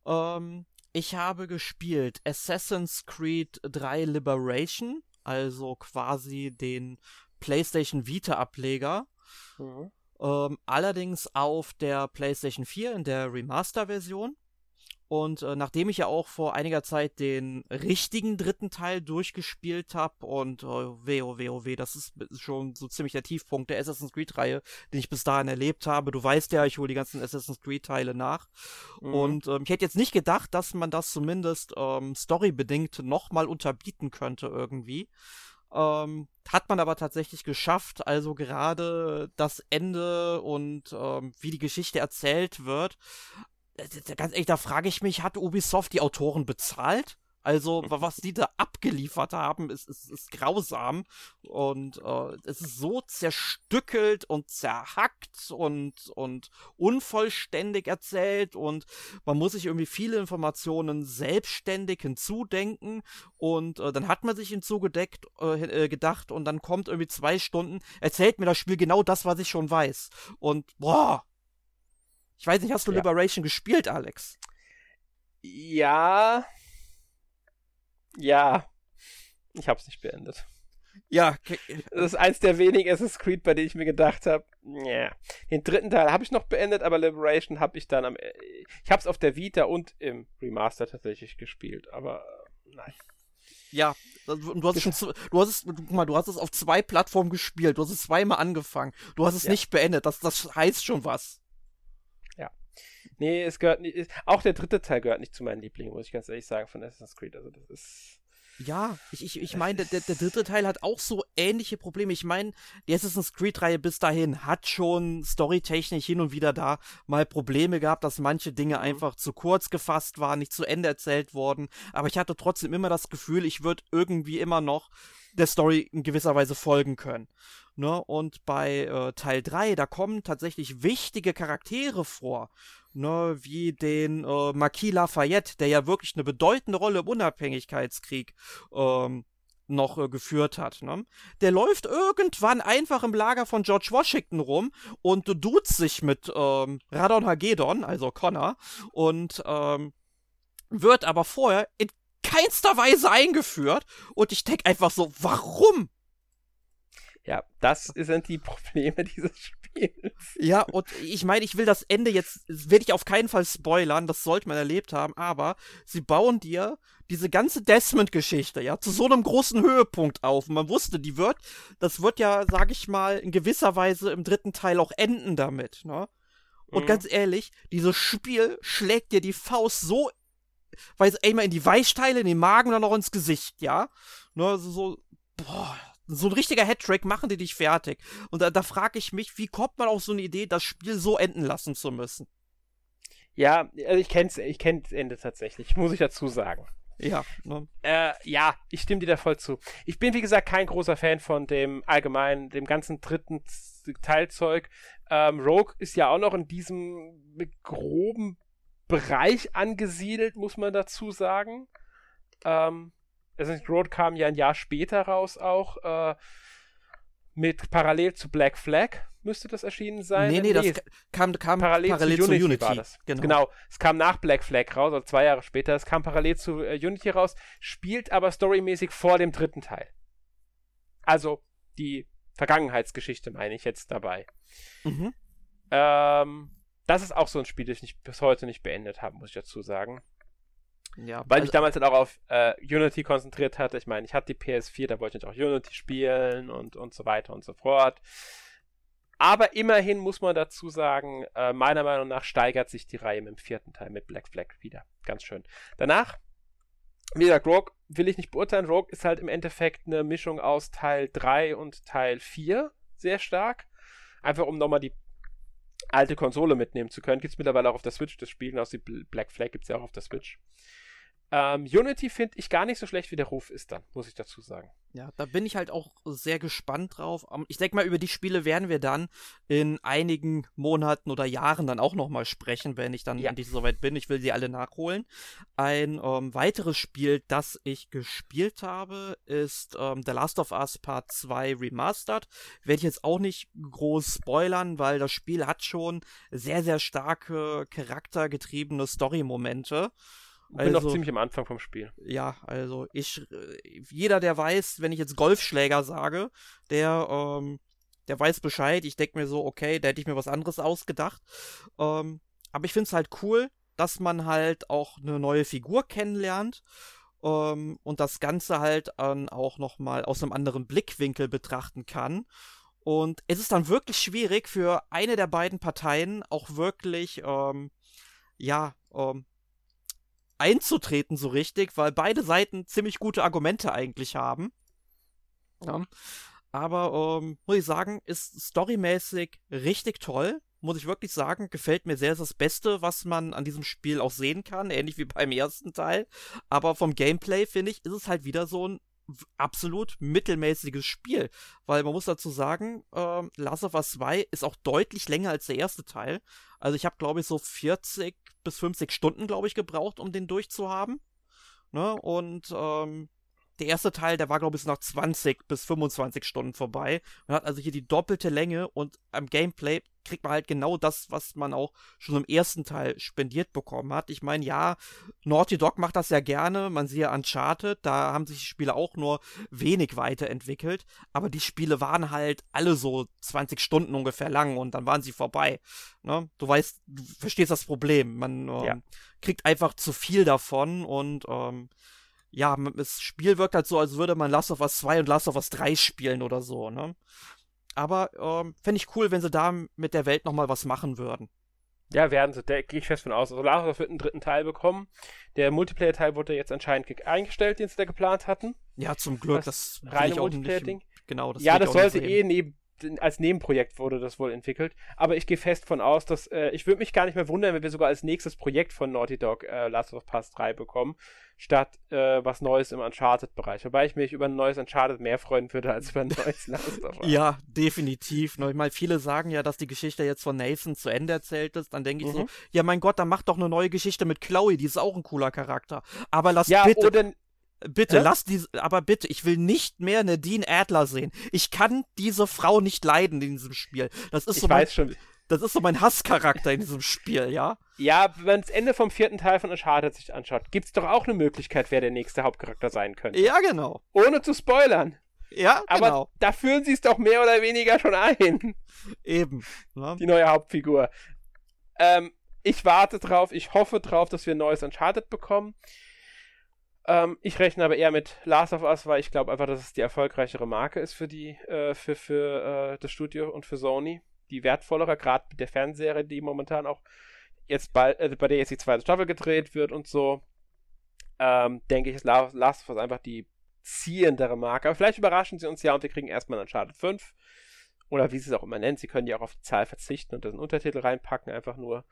Ähm, ich habe gespielt Assassin's Creed 3 Liberation, also quasi den PlayStation Vita-Ableger. Mhm. Ähm, allerdings auf der PlayStation 4 in der Remaster-Version. Und äh, nachdem ich ja auch vor einiger Zeit den richtigen dritten Teil durchgespielt habe und oh, weh, oh weh, oh weh, das ist schon so ziemlich der Tiefpunkt der Assassin's Creed-Reihe, den ich bis dahin erlebt habe. Du weißt ja, ich hole die ganzen Assassin's Creed-Teile nach. Mhm. Und ähm, ich hätte jetzt nicht gedacht, dass man das zumindest ähm, storybedingt nochmal unterbieten könnte irgendwie. Ähm, hat man aber tatsächlich geschafft. Also gerade das Ende und ähm, wie die Geschichte erzählt wird. Äh, ganz ehrlich, da frage ich mich, hat Ubisoft die Autoren bezahlt? Also, was die da abgeliefert haben, ist, ist, ist grausam. Und äh, es ist so zerstückelt und zerhackt und, und unvollständig erzählt. Und man muss sich irgendwie viele Informationen selbstständig hinzudenken. Und äh, dann hat man sich hinzugedeckt, äh, äh, gedacht, und dann kommt irgendwie zwei Stunden, erzählt mir das Spiel genau das, was ich schon weiß. Und boah. Ich weiß nicht, hast du ja. Liberation gespielt, Alex?
Ja, ja. Ich hab's nicht beendet.
Ja.
Das ist eins der wenigen Assassin's Creed, bei denen ich mir gedacht habe, yeah. Den dritten Teil habe ich noch beendet, aber Liberation habe ich dann am. Ich hab's auf der Vita und im Remaster tatsächlich gespielt, aber nein.
Ja, du hast schon, du hast es, guck mal, du hast es auf zwei Plattformen gespielt, du hast es zweimal angefangen, du hast es ja. nicht beendet, das, das heißt schon was.
Nee, es gehört nicht. Auch der dritte Teil gehört nicht zu meinen Lieblingen, muss ich ganz ehrlich sagen, von Assassin's Creed. Also das ist.
Ja, ich, ich, ich meine, der, der dritte Teil hat auch so ähnliche Probleme. Ich meine, die Assassin's Creed-Reihe bis dahin hat schon storytechnisch hin und wieder da mal Probleme gehabt, dass manche Dinge mhm. einfach zu kurz gefasst waren, nicht zu Ende erzählt worden. Aber ich hatte trotzdem immer das Gefühl, ich würde irgendwie immer noch der Story in gewisser Weise folgen können. Ne? Und bei äh, Teil 3, da kommen tatsächlich wichtige Charaktere vor ne, wie den äh, Marquis Lafayette, der ja wirklich eine bedeutende Rolle im Unabhängigkeitskrieg ähm, noch äh, geführt hat. Ne? Der läuft irgendwann einfach im Lager von George Washington rum und duzt sich mit ähm, Radon Hagedon, also Connor, und ähm, wird aber vorher in keinster Weise eingeführt. Und ich denke einfach so, warum?
Ja, das sind die Probleme dieses Spiels.
Ja, und ich meine, ich will das Ende jetzt, werde ich auf keinen Fall spoilern, das sollte man erlebt haben, aber sie bauen dir diese ganze Desmond-Geschichte, ja, zu so einem großen Höhepunkt auf. Und man wusste, die wird, das wird ja, sag ich mal, in gewisser Weise im dritten Teil auch enden damit, ne? Und mhm. ganz ehrlich, dieses Spiel schlägt dir die Faust so, weiß einmal in die Weichteile, in den Magen und dann noch ins Gesicht, ja? Ne, so, so boah, so ein richtiger Hattrick machen die dich fertig. Und da, da frage ich mich, wie kommt man auf so eine Idee, das Spiel so enden lassen zu müssen?
Ja, also ich kenn's, ich kenn das Ende tatsächlich, muss ich dazu sagen.
Ja. Ne?
Äh, ja, ich stimme dir da voll zu. Ich bin, wie gesagt, kein großer Fan von dem allgemeinen, dem ganzen dritten Teilzeug. Ähm, Rogue ist ja auch noch in diesem groben Bereich angesiedelt, muss man dazu sagen. Ähm, Assassin's Road kam ja ein Jahr später raus auch. Äh, mit parallel zu Black Flag müsste das erschienen sein.
Nee, nee, nee das kam, kam parallel, parallel, zu, Unity, zu Unity. War das.
Genau. genau. Es kam nach Black Flag raus, also zwei Jahre später. Es kam parallel zu äh, Unity raus, spielt aber storymäßig vor dem dritten Teil. Also die Vergangenheitsgeschichte meine ich jetzt dabei. Mhm. Ähm, das ist auch so ein Spiel, das ich nicht, bis heute nicht beendet habe, muss ich dazu sagen. Ja, Weil also, ich damals halt auch auf äh, Unity konzentriert hatte. Ich meine, ich hatte die PS4, da wollte ich auch Unity spielen und, und so weiter und so fort. Aber immerhin muss man dazu sagen, äh, meiner Meinung nach steigert sich die Reihe mit dem vierten Teil mit Black Flag wieder. Ganz schön. Danach, wie gesagt, Rogue will ich nicht beurteilen. Rogue ist halt im Endeffekt eine Mischung aus Teil 3 und Teil 4. Sehr stark. Einfach um nochmal die alte Konsole mitnehmen zu können. Gibt es mittlerweile auch auf der Switch das Spiel. Aus die Black Flag gibt es ja auch auf der Switch. Ähm, Unity finde ich gar nicht so schlecht, wie der Ruf ist dann, muss ich dazu sagen.
Ja, da bin ich halt auch sehr gespannt drauf. Ich denke mal, über die Spiele werden wir dann in einigen Monaten oder Jahren dann auch nochmal sprechen, wenn ich dann ja. endlich soweit bin. Ich will sie alle nachholen. Ein ähm, weiteres Spiel, das ich gespielt habe, ist ähm, The Last of Us Part 2 Remastered. Werde ich jetzt auch nicht groß spoilern, weil das Spiel hat schon sehr, sehr starke charaktergetriebene Story-Momente.
Ich bin also, noch ziemlich am Anfang vom Spiel.
Ja, also ich, jeder, der weiß, wenn ich jetzt Golfschläger sage, der, ähm, der weiß Bescheid. Ich denke mir so, okay, da hätte ich mir was anderes ausgedacht. Ähm, aber ich finde es halt cool, dass man halt auch eine neue Figur kennenlernt ähm, und das Ganze halt ähm, auch nochmal aus einem anderen Blickwinkel betrachten kann. Und es ist dann wirklich schwierig für eine der beiden Parteien auch wirklich, ähm, ja, ähm, einzutreten so richtig, weil beide Seiten ziemlich gute Argumente eigentlich haben. Ja. Aber ähm, muss ich sagen, ist storymäßig richtig toll. Muss ich wirklich sagen, gefällt mir sehr ist das Beste, was man an diesem Spiel auch sehen kann, ähnlich wie beim ersten Teil. Aber vom Gameplay finde ich, ist es halt wieder so ein absolut mittelmäßiges Spiel. Weil man muss dazu sagen, äh, Last of Us 2 ist auch deutlich länger als der erste Teil. Also ich habe, glaube ich, so 40 bis 50 Stunden, glaube ich, gebraucht, um den durchzuhaben. Ne? Und ähm, der erste Teil, der war, glaube ich, nach 20 bis 25 Stunden vorbei. Man hat also hier die doppelte Länge und am Gameplay kriegt man halt genau das, was man auch schon im ersten Teil spendiert bekommen hat. Ich meine, ja, Naughty Dog macht das ja gerne. Man sieht ja Uncharted, da haben sich die Spiele auch nur wenig weiterentwickelt. Aber die Spiele waren halt alle so 20 Stunden ungefähr lang und dann waren sie vorbei. Ne? Du weißt, du verstehst das Problem. Man ähm, ja. kriegt einfach zu viel davon und ähm, ja, das Spiel wirkt halt so, als würde man Last of Us 2 und Last of Us 3 spielen oder so, ne? Aber ähm, fände ich cool, wenn sie da mit der Welt nochmal was machen würden.
Ja, werden sie, da gehe ich fest von aus. Also Last of Us wird einen dritten Teil bekommen. Der Multiplayer-Teil wurde jetzt anscheinend eingestellt, den sie da geplant hatten.
Ja, zum Glück. Das,
das reine Multiplayer-Ding.
Genau, das
Ja, das sollte eh neben als Nebenprojekt wurde das wohl entwickelt. Aber ich gehe fest von aus, dass äh, ich würde mich gar nicht mehr wundern, wenn wir sogar als nächstes Projekt von Naughty Dog äh, Last of Us 3 bekommen, statt äh, was Neues im Uncharted-Bereich. Wobei ich mich über ein neues Uncharted mehr freuen würde als über ein neues Last of Us.
Ja, definitiv. Ich meine, viele sagen ja, dass die Geschichte jetzt von Nathan zu Ende erzählt ist. Dann denke ich mhm. so, ja mein Gott, dann mach doch eine neue Geschichte mit Chloe, die ist auch ein cooler Charakter. Aber lass
ja,
bitte...
Oder
Bitte, Hä? lass diese, aber bitte, ich will nicht mehr Dean Adler sehen. Ich kann diese Frau nicht leiden in diesem Spiel. Das ist
ich
so
mein, schon.
Das ist so mein Hasscharakter in diesem Spiel, ja?
Ja, wenn man das Ende vom vierten Teil von Uncharted sich anschaut, gibt es doch auch eine Möglichkeit, wer der nächste Hauptcharakter sein könnte.
Ja, genau.
Ohne zu spoilern.
Ja,
aber genau. da führen sie es doch mehr oder weniger schon ein.
Eben.
Ja. Die neue Hauptfigur. Ähm, ich warte drauf, ich hoffe drauf, dass wir ein neues Uncharted bekommen. Ähm, ich rechne aber eher mit Last of Us, weil ich glaube einfach, dass es die erfolgreichere Marke ist für die, äh, für, für äh, das Studio und für Sony. Die wertvollere, gerade mit der Fernserie, die momentan auch jetzt bald, äh, bei der jetzt die zweite Staffel gedreht wird und so. Ähm, denke ich, ist Last of Us einfach die ziehendere Marke. Aber vielleicht überraschen sie uns ja und wir kriegen erstmal Uncharted 5. Oder wie sie es auch immer nennt. Sie können ja auch auf die Zahl verzichten und das einen Untertitel reinpacken, einfach nur.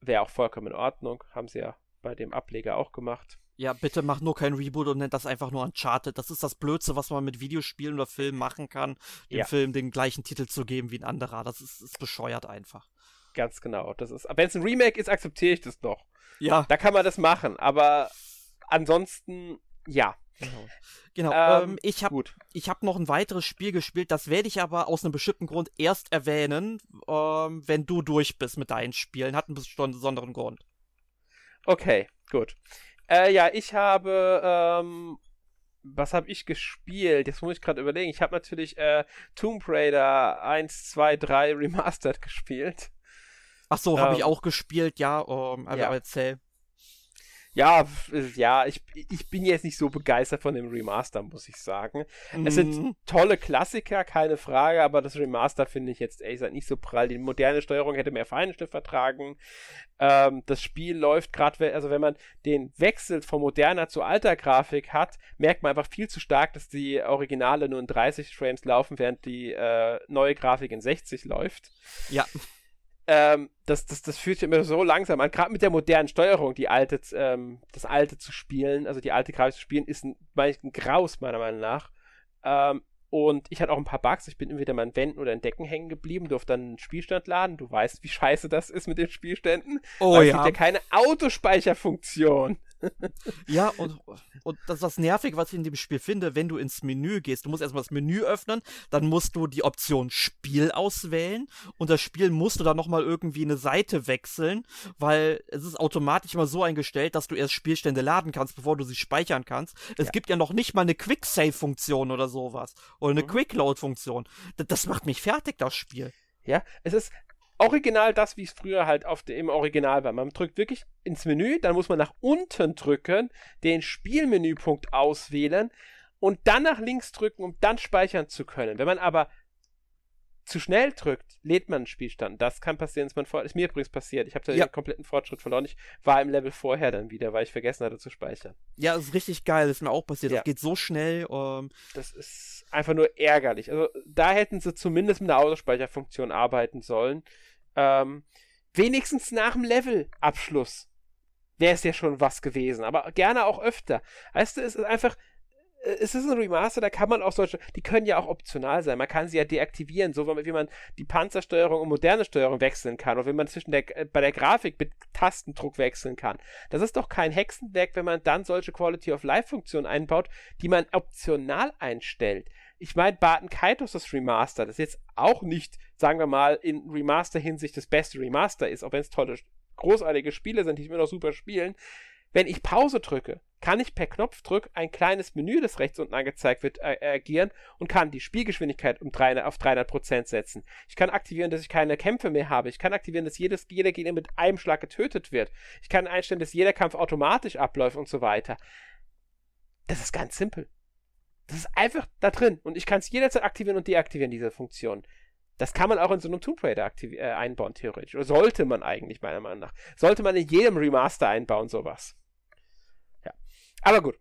Wäre auch vollkommen in Ordnung. Haben sie ja bei dem Ableger auch gemacht.
Ja, bitte mach nur kein Reboot und nennt das einfach nur Uncharted. Das ist das Blödste, was man mit Videospielen oder Filmen machen kann, dem ja. Film den gleichen Titel zu geben wie ein anderer. Das ist, ist bescheuert einfach.
Ganz genau. Das ist, wenn es ein Remake ist, akzeptiere ich das noch.
Ja.
Da kann man das machen, aber ansonsten, ja.
Genau. genau. Ähm, ähm, ich habe hab noch ein weiteres Spiel gespielt, das werde ich aber aus einem bestimmten Grund erst erwähnen, ähm, wenn du durch bist mit deinen Spielen. Hat einen besonderen Grund.
Okay, gut. Äh, ja, ich habe, ähm, was habe ich gespielt? Jetzt muss ich gerade überlegen. Ich habe natürlich äh, Tomb Raider 1, 2, 3 Remastered gespielt.
Ach so, habe ähm, ich auch gespielt, ja. Um, aber ja. erzähl.
Ja, ja, ich, ich bin jetzt nicht so begeistert von dem Remaster, muss ich sagen. Mhm. Es sind mhm. tolle Klassiker, keine Frage, aber das Remaster finde ich jetzt ehrlich gesagt nicht so prall. Die moderne Steuerung hätte mehr Feinstift vertragen. Ähm, das Spiel läuft gerade, also wenn man den Wechsel von moderner zu alter Grafik hat, merkt man einfach viel zu stark, dass die Originale nur in 30 Frames laufen, während die äh, neue Grafik in 60 läuft.
Ja
ähm, das, das, das fühlt sich immer so langsam an. Gerade mit der modernen Steuerung, die alte, ähm, das alte zu spielen, also die alte Grafik zu spielen, ist ein, ein Graus, meiner Meinung nach. Ähm, und ich hatte auch ein paar Bugs. Ich bin entweder mal in Wänden oder in Decken hängen geblieben, durfte dann einen Spielstand laden. Du weißt, wie scheiße das ist mit den Spielständen.
Oh ja.
Es gibt ja keine Autospeicherfunktion.
Ja, und, und das ist das nervig, was ich in dem Spiel finde, wenn du ins Menü gehst. Du musst erstmal das Menü öffnen, dann musst du die Option Spiel auswählen und das Spiel musst du dann nochmal irgendwie eine Seite wechseln, weil es ist automatisch immer so eingestellt, dass du erst Spielstände laden kannst, bevor du sie speichern kannst. Es ja. gibt ja noch nicht mal eine Quick-Save-Funktion oder sowas. Oder eine mhm. Quick-Load-Funktion. Das, das macht mich fertig, das Spiel.
Ja, es ist, original das, wie es früher halt auf dem, im Original war. Man drückt wirklich ins Menü, dann muss man nach unten drücken, den Spielmenüpunkt auswählen und dann nach links drücken, um dann speichern zu können. Wenn man aber zu schnell drückt, lädt man einen Spielstand. Das kann passieren, vor ist mir übrigens passiert. Ich habe da ja. den kompletten Fortschritt verloren. Ich war im Level vorher dann wieder, weil ich vergessen hatte zu speichern.
Ja, das ist richtig geil. Das ist mir auch passiert. Ja. Das geht so schnell. Ähm,
das ist einfach nur ärgerlich. Also da hätten sie zumindest mit einer Autospeicherfunktion arbeiten sollen. Ähm, wenigstens nach dem Levelabschluss wäre es ja schon was gewesen, aber gerne auch öfter. Weißt du, es ist einfach, äh, es ist ein Remaster, da kann man auch solche, die können ja auch optional sein. Man kann sie ja deaktivieren, so wie man die Panzersteuerung und moderne Steuerung wechseln kann oder wie man zwischen der, äh, bei der Grafik mit Tastendruck wechseln kann. Das ist doch kein Hexenwerk, wenn man dann solche Quality of Life Funktionen einbaut, die man optional einstellt ich meine, Barton Kaitos das Remaster, das jetzt auch nicht, sagen wir mal, in Remaster-Hinsicht das beste Remaster ist, auch wenn es tolle, großartige Spiele sind, die immer noch super spielen. Wenn ich Pause drücke, kann ich per Knopfdruck ein kleines Menü, das rechts unten angezeigt wird, äh, agieren und kann die Spielgeschwindigkeit um 300, auf 300% setzen. Ich kann aktivieren, dass ich keine Kämpfe mehr habe. Ich kann aktivieren, dass jedes, jeder Gegner mit einem Schlag getötet wird. Ich kann einstellen, dass jeder Kampf automatisch abläuft und so weiter. Das ist ganz simpel. Das ist einfach da drin. Und ich kann es jederzeit aktivieren und deaktivieren, diese Funktion. Das kann man auch in so einem Tomb Raider äh, einbauen, theoretisch. Oder sollte man eigentlich, meiner Meinung nach. Sollte man in jedem Remaster einbauen, sowas. Ja. Aber gut.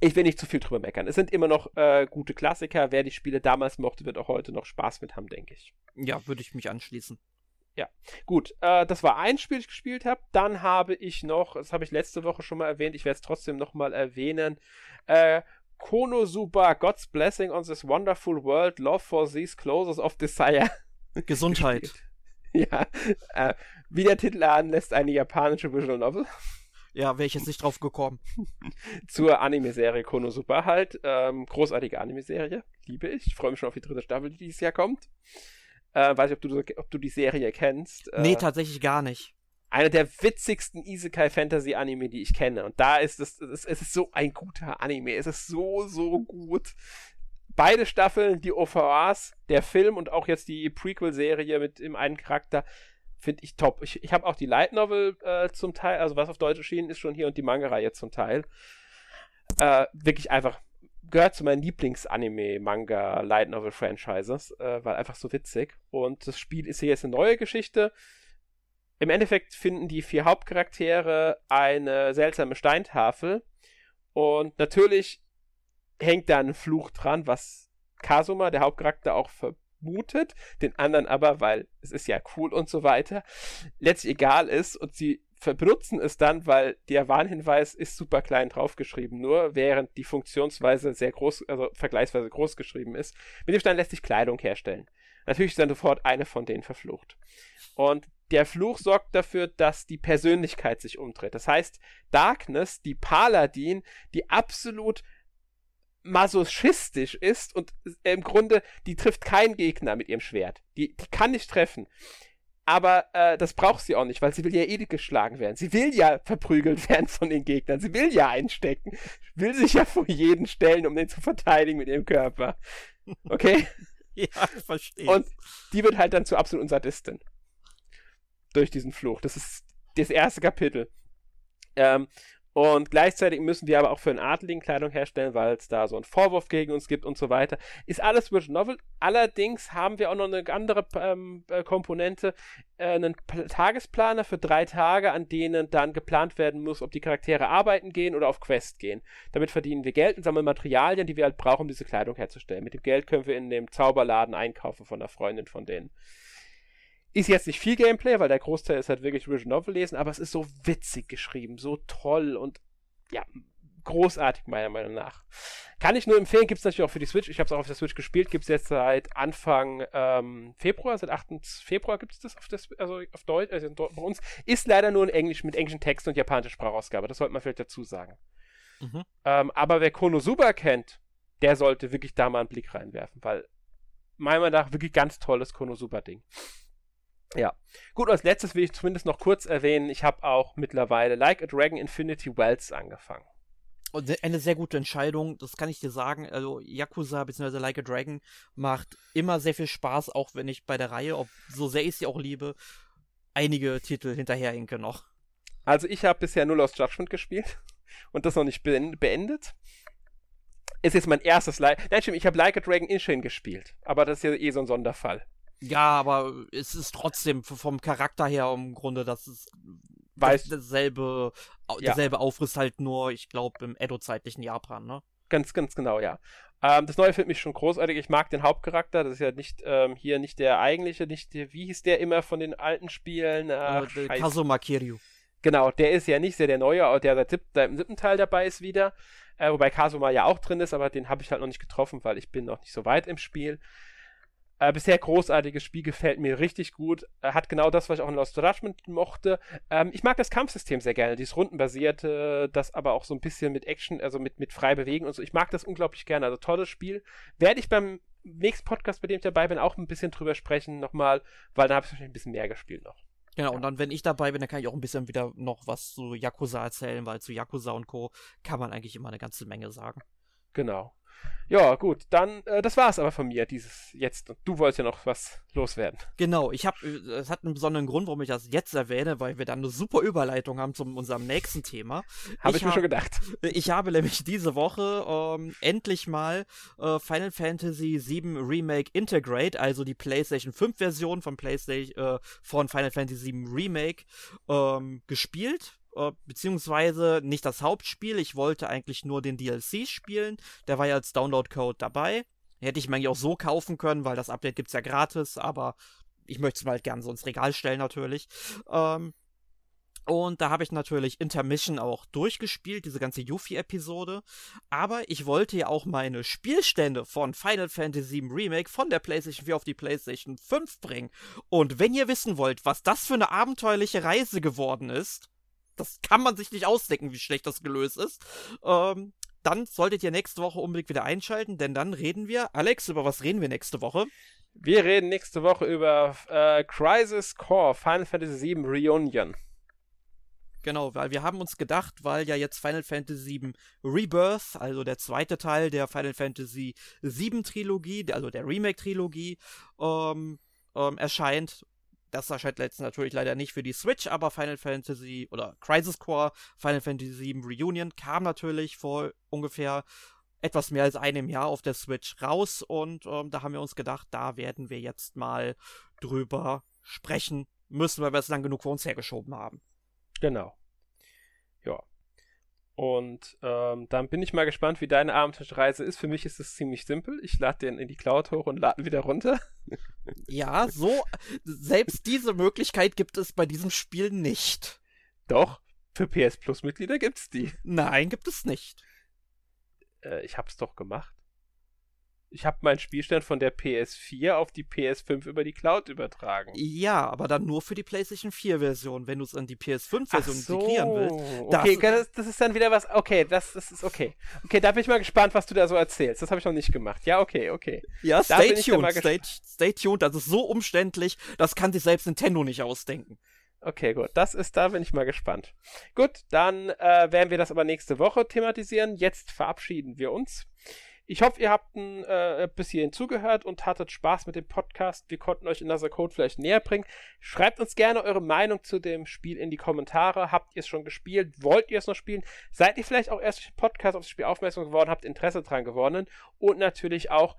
Ich will nicht zu viel drüber meckern. Es sind immer noch äh, gute Klassiker. Wer die Spiele damals mochte, wird auch heute noch Spaß mit haben, denke ich.
Ja, würde ich mich anschließen.
Ja, gut. Äh, das war ein Spiel, das ich gespielt habe. Dann habe ich noch, das habe ich letzte Woche schon mal erwähnt, ich werde es trotzdem nochmal erwähnen, äh, Konosuba, God's Blessing on this Wonderful World, Love for These Closes of Desire.
Gesundheit.
ja, äh, wie der Titel anlässt, eine japanische Visual Novel.
Ja, wäre ich jetzt nicht drauf gekommen.
Zur Anime-Serie Konosuba halt. Ähm, großartige Anime-Serie. Liebe ich. Ich freue mich schon auf die dritte Staffel, die dieses Jahr kommt. Äh, weiß nicht, ob du, ob du die Serie kennst.
Äh, nee, tatsächlich gar nicht
einer der witzigsten Isekai Fantasy Anime, die ich kenne. Und da ist es, es, ist so ein guter Anime. Es ist so, so gut. Beide Staffeln, die OVAs, der Film und auch jetzt die Prequel-Serie mit dem einen Charakter, finde ich top. Ich, ich habe auch die Light Novel äh, zum Teil, also was auf Deutsch erschienen ist schon hier und die Manga-Reihe zum Teil. Äh, wirklich einfach gehört zu meinen Lieblings-Anime, Manga, Light Novel Franchises, äh, weil einfach so witzig. Und das Spiel ist hier jetzt eine neue Geschichte im Endeffekt finden die vier Hauptcharaktere eine seltsame Steintafel und natürlich hängt da ein Fluch dran, was Kasuma, der Hauptcharakter, auch vermutet, den anderen aber, weil es ist ja cool und so weiter, letztlich egal ist und sie benutzen es dann, weil der Warnhinweis ist super klein draufgeschrieben, nur während die Funktionsweise sehr groß, also vergleichsweise groß geschrieben ist. Mit dem Stein lässt sich Kleidung herstellen. Natürlich ist dann sofort eine von denen verflucht. Und der Fluch sorgt dafür, dass die Persönlichkeit sich umdreht. Das heißt, Darkness, die Paladin, die absolut masochistisch ist und im Grunde, die trifft keinen Gegner mit ihrem Schwert. Die, die kann nicht treffen. Aber äh, das braucht sie auch nicht, weil sie will ja eh geschlagen werden. Sie will ja verprügelt werden von den Gegnern. Sie will ja einstecken. Will sich ja vor jeden stellen, um den zu verteidigen mit ihrem Körper. Okay?
ja, verstehe.
Und die wird halt dann zu absoluten Sadistin durch diesen Fluch. Das ist das erste Kapitel. Ähm, und gleichzeitig müssen wir aber auch für einen Adligen Kleidung herstellen, weil es da so einen Vorwurf gegen uns gibt und so weiter. Ist alles Visual Novel. Allerdings haben wir auch noch eine andere ähm, äh, Komponente, äh, einen Tagesplaner für drei Tage, an denen dann geplant werden muss, ob die Charaktere arbeiten gehen oder auf Quest gehen. Damit verdienen wir Geld und sammeln Materialien, die wir halt brauchen, um diese Kleidung herzustellen. Mit dem Geld können wir in dem Zauberladen einkaufen von einer Freundin von denen. Ist jetzt nicht viel Gameplay, weil der Großteil ist halt wirklich Visual Novel lesen, aber es ist so witzig geschrieben, so toll und ja, großartig, meiner Meinung nach. Kann ich nur empfehlen, gibt es natürlich auch für die Switch. Ich habe es auch auf der Switch gespielt, gibt es jetzt seit Anfang ähm, Februar, seit 8. Februar gibt es das auf, das, also auf Deutsch, also bei uns. Ist leider nur in Englisch mit englischen Text und japanischer Sprachausgabe, das sollte man vielleicht dazu sagen. Mhm. Ähm, aber wer Konosuba kennt, der sollte wirklich da mal einen Blick reinwerfen, weil meiner Meinung nach wirklich ganz tolles Konosuba-Ding. Ja. Gut, als letztes will ich zumindest noch kurz erwähnen, ich habe auch mittlerweile Like a Dragon Infinity Wells angefangen.
Und eine sehr gute Entscheidung, das kann ich dir sagen. Also Yakuza bzw. Like a Dragon macht immer sehr viel Spaß, auch wenn ich bei der Reihe, ob, so sehr ich sie auch liebe, einige Titel hinterherhinke noch.
Also ich habe bisher nur Lost Judgment gespielt und das noch nicht beendet. Ist jetzt mein erstes Like. Nein, stimmt, ich habe Like a Dragon Inshin gespielt. Aber das ist ja eh so ein Sonderfall.
Ja, aber es ist trotzdem vom Charakter her im Grunde, das ist Weiß, dasselbe, ja. derselbe Aufriss halt nur, ich glaube, im Edo-zeitlichen Japan, ne?
Ganz, ganz genau, ja. Ähm, das neue findet mich schon großartig. Ich mag den Hauptcharakter. Das ist ja nicht ähm, hier nicht der eigentliche, nicht der, wie hieß der immer von den alten Spielen? Ach,
äh, Kazuma Kiryu.
Genau, der ist ja nicht sehr der neue, der seit sieb im siebten Teil dabei ist wieder. Äh, wobei Kazuma ja auch drin ist, aber den habe ich halt noch nicht getroffen, weil ich bin noch nicht so weit im Spiel. Äh, bisher großartiges Spiel, gefällt mir richtig gut. Äh, hat genau das, was ich auch in Lost Judgment mochte. Ähm, ich mag das Kampfsystem sehr gerne, dieses rundenbasierte, das aber auch so ein bisschen mit Action, also mit, mit frei bewegen und so. Ich mag das unglaublich gerne. Also tolles Spiel. Werde ich beim nächsten Podcast, bei dem ich dabei bin, auch ein bisschen drüber sprechen nochmal, weil da habe ich wahrscheinlich ein bisschen mehr gespielt noch.
Genau, und dann, wenn ich dabei bin, dann kann ich auch ein bisschen wieder noch was zu Yakuza erzählen, weil zu Yakuza und Co. kann man eigentlich immer eine ganze Menge sagen.
Genau. Ja, gut, dann, äh, das war es aber von mir, dieses jetzt. Du wolltest ja noch was loswerden.
Genau, ich habe, äh, es hat einen besonderen Grund, warum ich das jetzt erwähne, weil wir dann eine super Überleitung haben zu unserem nächsten Thema.
Habe ich, ich mir schon gedacht.
Ich habe nämlich diese Woche ähm, endlich mal äh, Final Fantasy VII Remake Integrate, also die PlayStation 5 Version von PlayStation, äh, von Final Fantasy VII Remake, ähm, gespielt äh, beziehungsweise nicht das Hauptspiel. Ich wollte eigentlich nur den DLC spielen. Der war ja als Download-Code dabei. Hätte ich mir eigentlich auch so kaufen können, weil das Update gibt es ja gratis, aber ich möchte es mir halt gerne so ins Regal stellen natürlich. Ähm, und da habe ich natürlich Intermission auch durchgespielt, diese ganze Yuffie-Episode. Aber ich wollte ja auch meine Spielstände von Final Fantasy VII Remake von der PlayStation 4 auf die PlayStation 5 bringen. Und wenn ihr wissen wollt, was das für eine abenteuerliche Reise geworden ist, das kann man sich nicht ausdenken, wie schlecht das gelöst ist. Ähm, dann solltet ihr nächste Woche unbedingt wieder einschalten, denn dann reden wir. Alex, über was reden wir nächste Woche?
Wir reden nächste Woche über äh, Crisis Core Final Fantasy VII Reunion.
Genau, weil wir haben uns gedacht, weil ja jetzt Final Fantasy VII Rebirth, also der zweite Teil der Final Fantasy VII Trilogie, also der Remake Trilogie, ähm, ähm, erscheint das erscheint letztens natürlich leider nicht für die Switch, aber Final Fantasy oder Crisis Core, Final Fantasy VII Reunion kam natürlich vor ungefähr etwas mehr als einem Jahr auf der Switch raus und ähm, da haben wir uns gedacht, da werden wir jetzt mal drüber sprechen müssen, weil wir es lang genug vor uns hergeschoben haben.
Genau. Ja. Und ähm, dann bin ich mal gespannt, wie deine Abenteuerreise ist. Für mich ist es ziemlich simpel. Ich lade den in die Cloud hoch und lade ihn wieder runter.
Ja, so, selbst diese Möglichkeit gibt es bei diesem Spiel nicht.
Doch, für PS Plus Mitglieder gibt's die.
Nein, gibt es nicht.
Äh, ich hab's doch gemacht ich habe meinen Spielstand von der PS4 auf die PS5 über die Cloud übertragen.
Ja, aber dann nur für die PlayStation 4 Version. Wenn du es an die PS5-Version
so. integrieren willst. Okay, das, das, ist dann wieder was. Okay, das, das ist okay. Okay, da bin ich mal gespannt, was du da so erzählst. Das habe ich noch nicht gemacht. Ja, okay, okay.
Ja, stay tuned. Stay, stay tuned. Das ist so umständlich, das kann sich selbst Nintendo nicht ausdenken.
Okay, gut. Das ist, da bin ich mal gespannt. Gut, dann äh, werden wir das aber nächste Woche thematisieren. Jetzt verabschieden wir uns. Ich hoffe, ihr habt ein, äh, bis zugehört und hattet Spaß mit dem Podcast. Wir konnten euch in Another Code vielleicht näher bringen. Schreibt uns gerne eure Meinung zu dem Spiel in die Kommentare. Habt ihr es schon gespielt? Wollt ihr es noch spielen? Seid ihr vielleicht auch erst durch den Podcast auf das Spiel aufmerksam geworden, habt Interesse dran gewonnen? Und natürlich auch,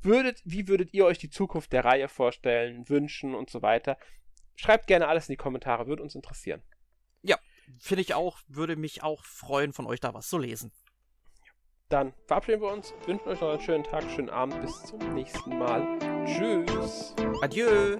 würdet, wie würdet ihr euch die Zukunft der Reihe vorstellen, wünschen und so weiter? Schreibt gerne alles in die Kommentare, würde uns interessieren.
Ja, finde ich auch, würde mich auch freuen, von euch da was zu lesen.
Dann verabschieden wir uns, wünschen euch noch einen schönen Tag, schönen Abend, bis zum nächsten Mal. Tschüss.
Adieu.